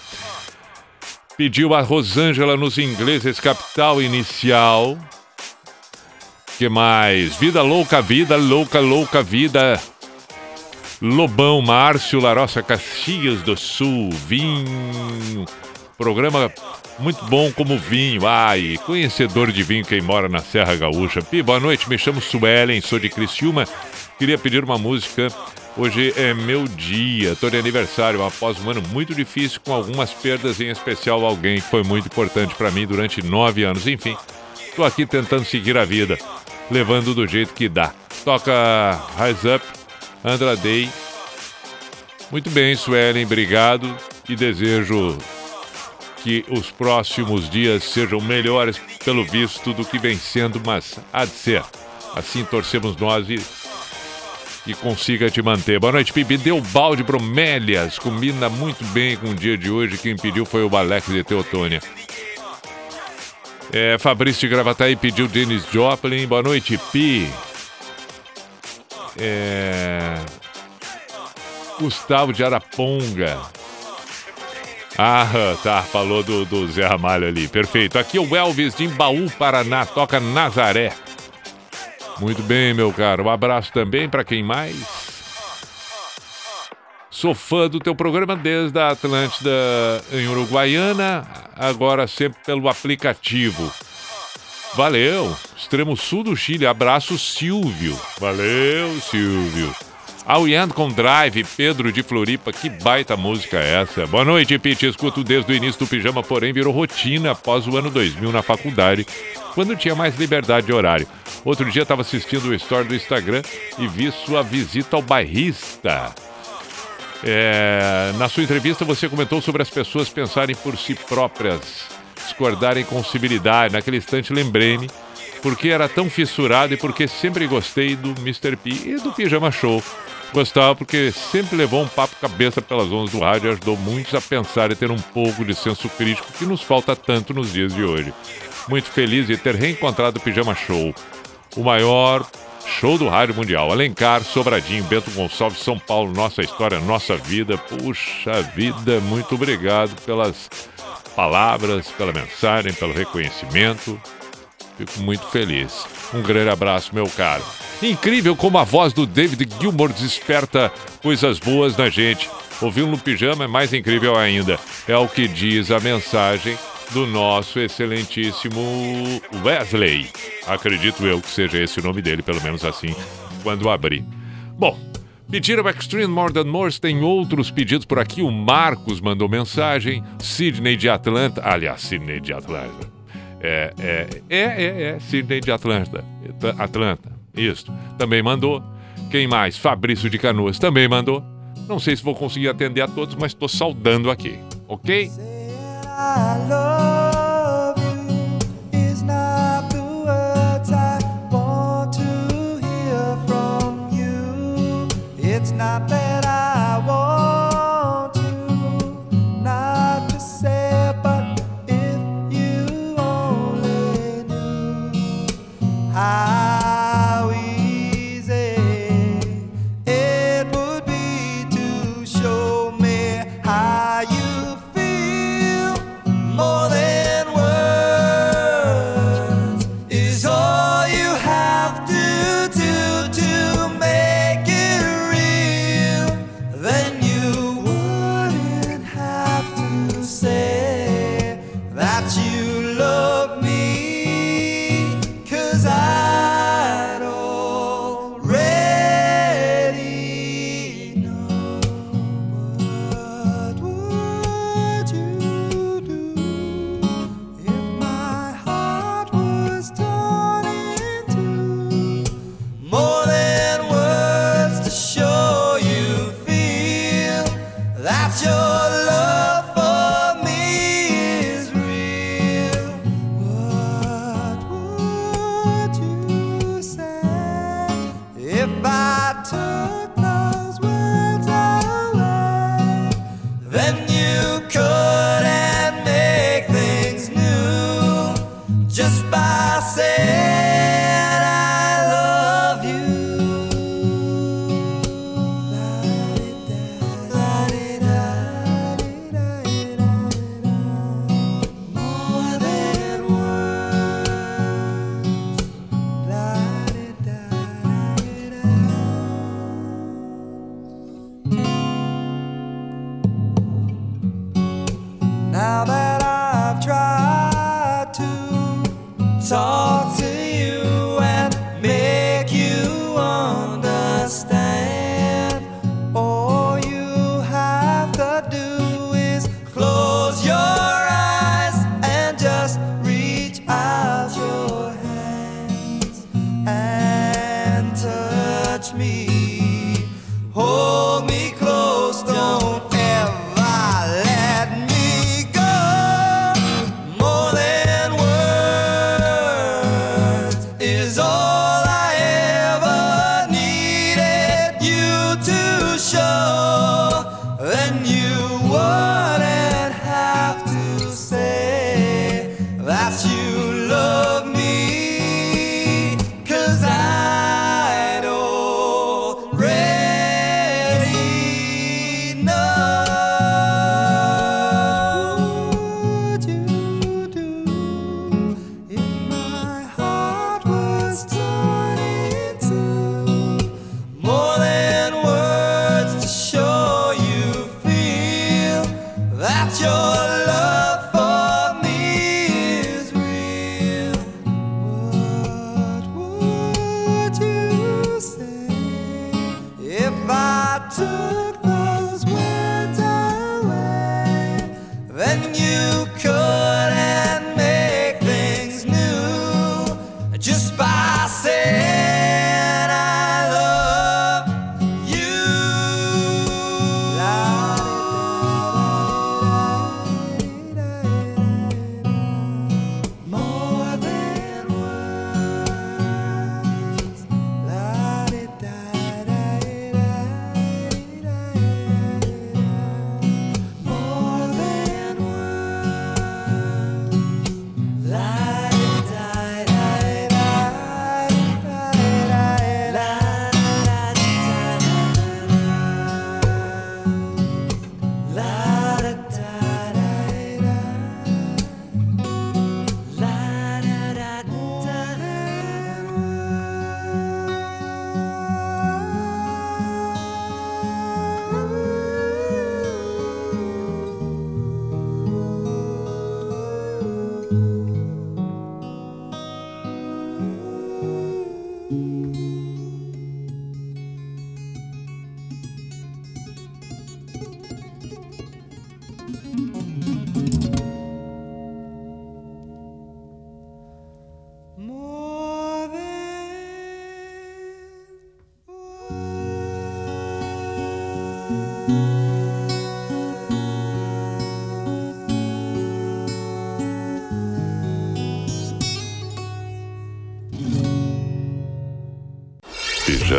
Pediu a Rosângela nos ingleses, capital inicial. Que mais? Vida louca, vida louca, louca vida. Lobão, Márcio, Larossa, Caxias do Sul, vinho. Programa muito bom como vinho. Ai, conhecedor de vinho quem mora na Serra Gaúcha. Pi, boa noite, me chamo Suelen, sou de Criciúma. Queria pedir uma música. Hoje é meu dia, tô de aniversário, após um ano muito difícil, com algumas perdas, em especial alguém que foi muito importante para mim durante nove anos. Enfim, tô aqui tentando seguir a vida, levando do jeito que dá. Toca Rise Up, Andra Day. Muito bem, Suelen, obrigado e desejo que os próximos dias sejam melhores, pelo visto, do que vem sendo, mas há de ser. Assim torcemos nós e, e consiga te manter. Boa noite, Pibi. Deu balde bromélias. Combina muito bem com o dia de hoje. Quem pediu foi o Alex de Teotônia. É, Fabrício de Gravataí pediu Dennis Joplin. Boa noite, Pi. É... Gustavo de Araponga. Ah, tá. Falou do, do Zé Ramalho ali. Perfeito. Aqui é o Elvis de Embaú, Paraná. Toca Nazaré. Muito bem, meu caro. Um abraço também para quem mais. Sou fã do teu programa desde a Atlântida em Uruguaiana, agora sempre pelo aplicativo. Valeu! Extremo sul do Chile. Abraço, Silvio. Valeu, Silvio. Ao Ian com Drive, Pedro de Floripa, que baita música é essa? Boa noite, Pete. Escuto desde o início do pijama, porém virou rotina após o ano 2000 na faculdade, quando tinha mais liberdade de horário. Outro dia estava assistindo o story do Instagram e vi sua visita ao bairrista. É, na sua entrevista, você comentou sobre as pessoas pensarem por si próprias, discordarem com civilidade. Naquele instante, lembrei-me porque era tão fissurado e porque sempre gostei do Mr. P e do Pijama Show. Gostava porque sempre levou um papo cabeça pelas ondas do rádio e ajudou muitos a pensar e ter um pouco de senso crítico que nos falta tanto nos dias de hoje. Muito feliz de ter reencontrado o Pijama Show, o maior show do rádio mundial. Alencar, Sobradinho, Bento Gonçalves, São Paulo, nossa história, nossa vida. Puxa vida, muito obrigado pelas palavras, pela mensagem, pelo reconhecimento. Fico muito feliz. Um grande abraço, meu caro. Incrível como a voz do David Gilmour desperta coisas boas na gente. Ouvi-lo no pijama é mais incrível ainda. É o que diz a mensagem do nosso excelentíssimo Wesley. Acredito eu que seja esse o nome dele, pelo menos assim, quando abri. Bom, pediram Extreme More Than Morse, tem outros pedidos por aqui. O Marcos mandou mensagem. Sidney de Atlanta. Aliás, Sidney de Atlanta. É, é, é, é, é, Sidney de Atlanta. Atlanta, isso. Também mandou. Quem mais? Fabrício de Canoas também mandou. Não sei se vou conseguir atender a todos, mas estou saudando aqui, ok? I love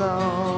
long.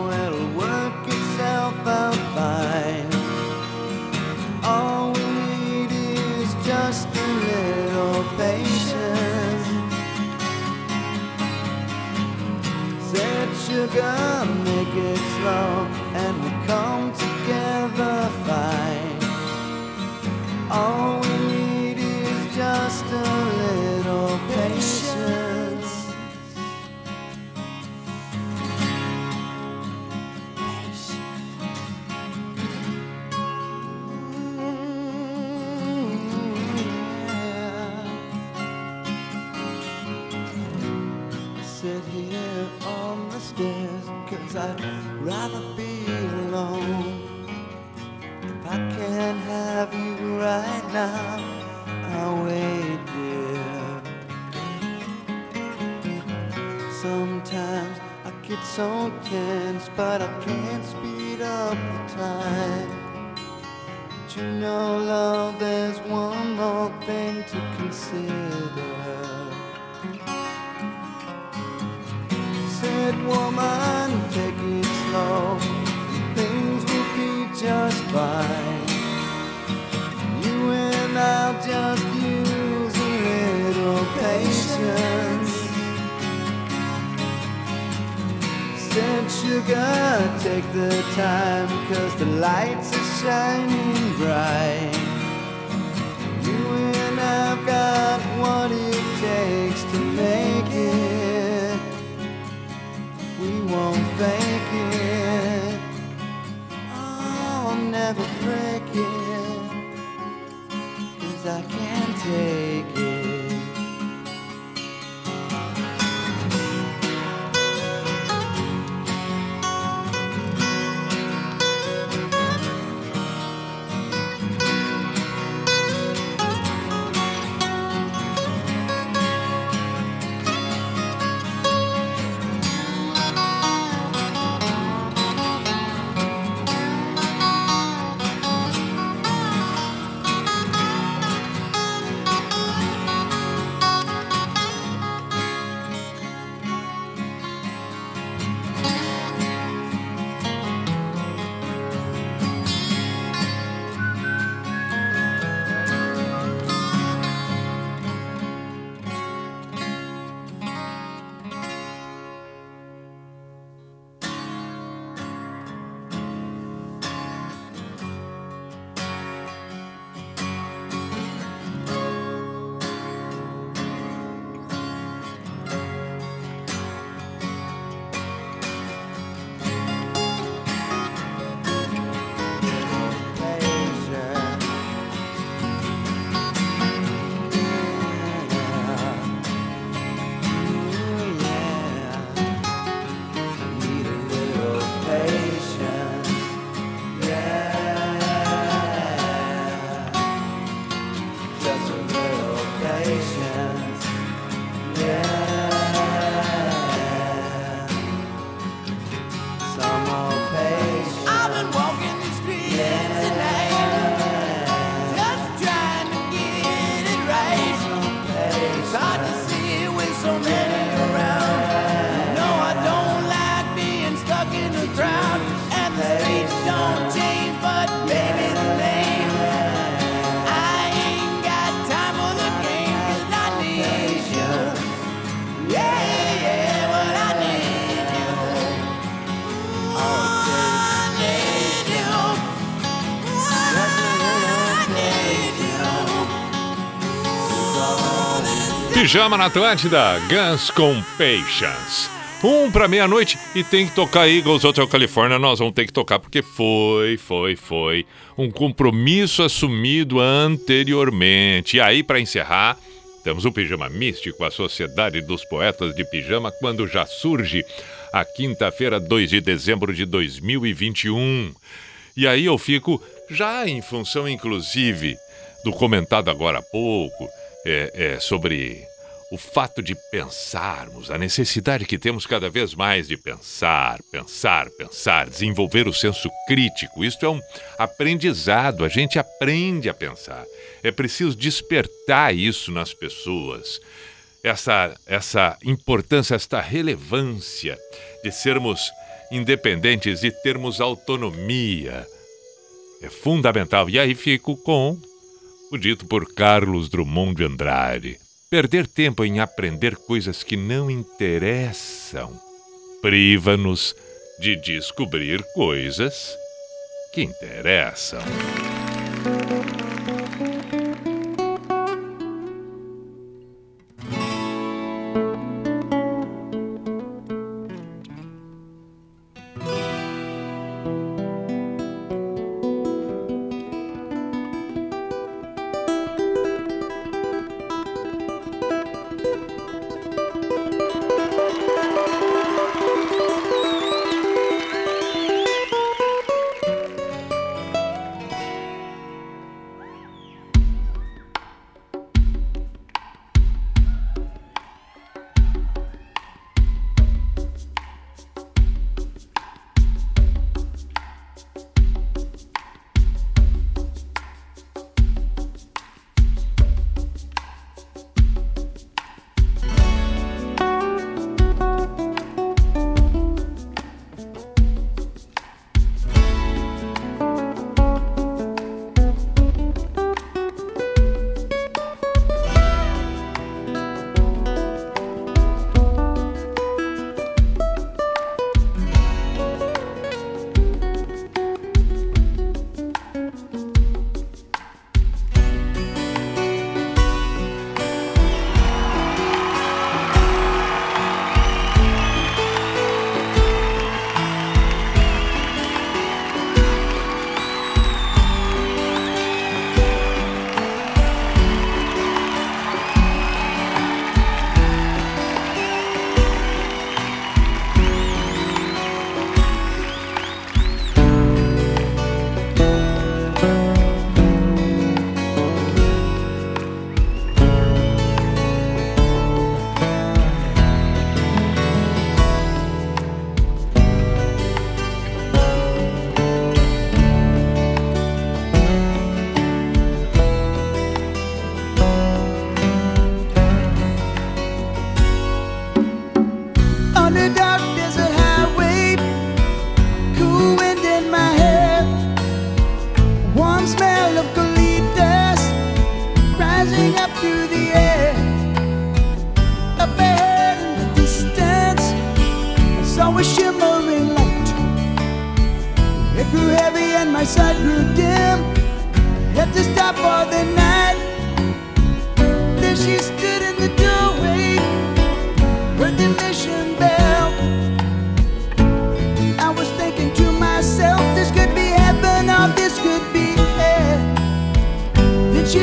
山 Pijama na Atlântida, Guns com Patience. Um pra meia-noite e tem que tocar Eagles Hotel California. Nós vamos ter que tocar porque foi, foi, foi um compromisso assumido anteriormente. E aí, pra encerrar, temos o Pijama Místico, a Sociedade dos Poetas de Pijama, quando já surge a quinta-feira, 2 de dezembro de 2021. E aí eu fico, já em função, inclusive, do comentado agora há pouco, é, é, sobre o fato de pensarmos, a necessidade que temos cada vez mais de pensar, pensar, pensar, desenvolver o senso crítico. Isto é um aprendizado, a gente aprende a pensar. É preciso despertar isso nas pessoas. Essa, essa importância, esta relevância de sermos independentes e termos autonomia é fundamental. E aí fico com o dito por Carlos Drummond de Andrade. Perder tempo em aprender coisas que não interessam priva-nos de descobrir coisas que interessam.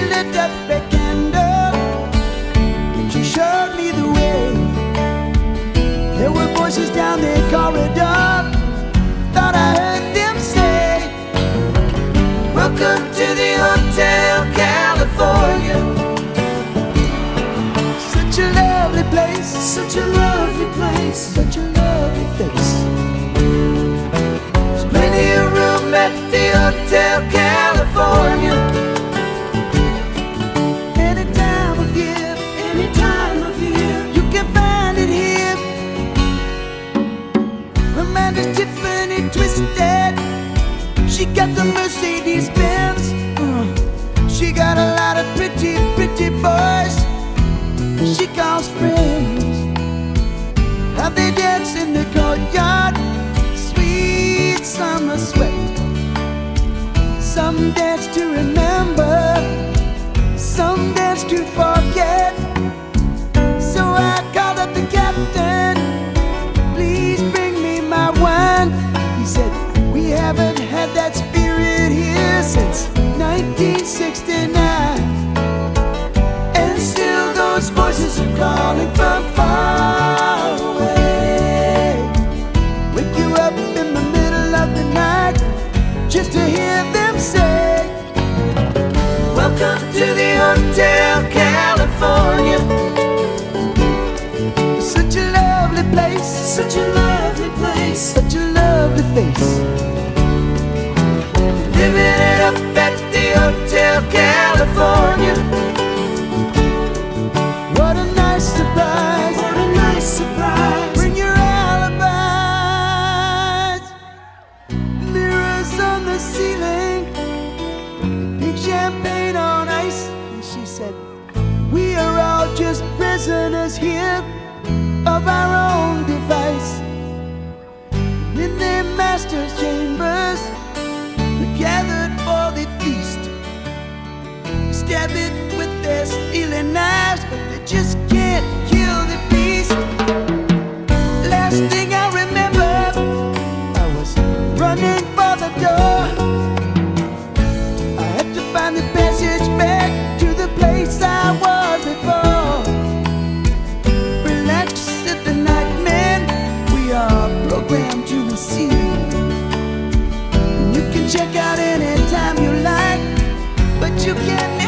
Lit up a candle and she showed me the way. There were voices down the corridor. Thought I heard them say, Welcome to the Hotel California. Such a lovely place, such a lovely place, such a lovely face. There's plenty of room at the Hotel California. She calls friends. How they dance in the courtyard. Sweet summer sweat. Some dance to remember. Some dance to forget. So I called up the captain. Please bring me my wine. He said, We haven't had that spirit here since 1969. Calling from far away. Wake you up in the middle of the night just to hear them say, Welcome to the Hotel California. Such a lovely place, such a lovely place, such a lovely face. Master's chambers, we gathered for the feast. Stab it with their stealing knives, check out anytime you like, but you can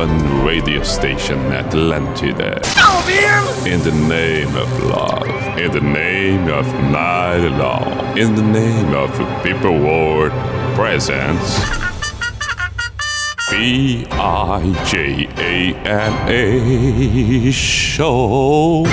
the one radio station Atlantida. In the name of love, in the name of night long, in the name of people world presence. B I J A M A show.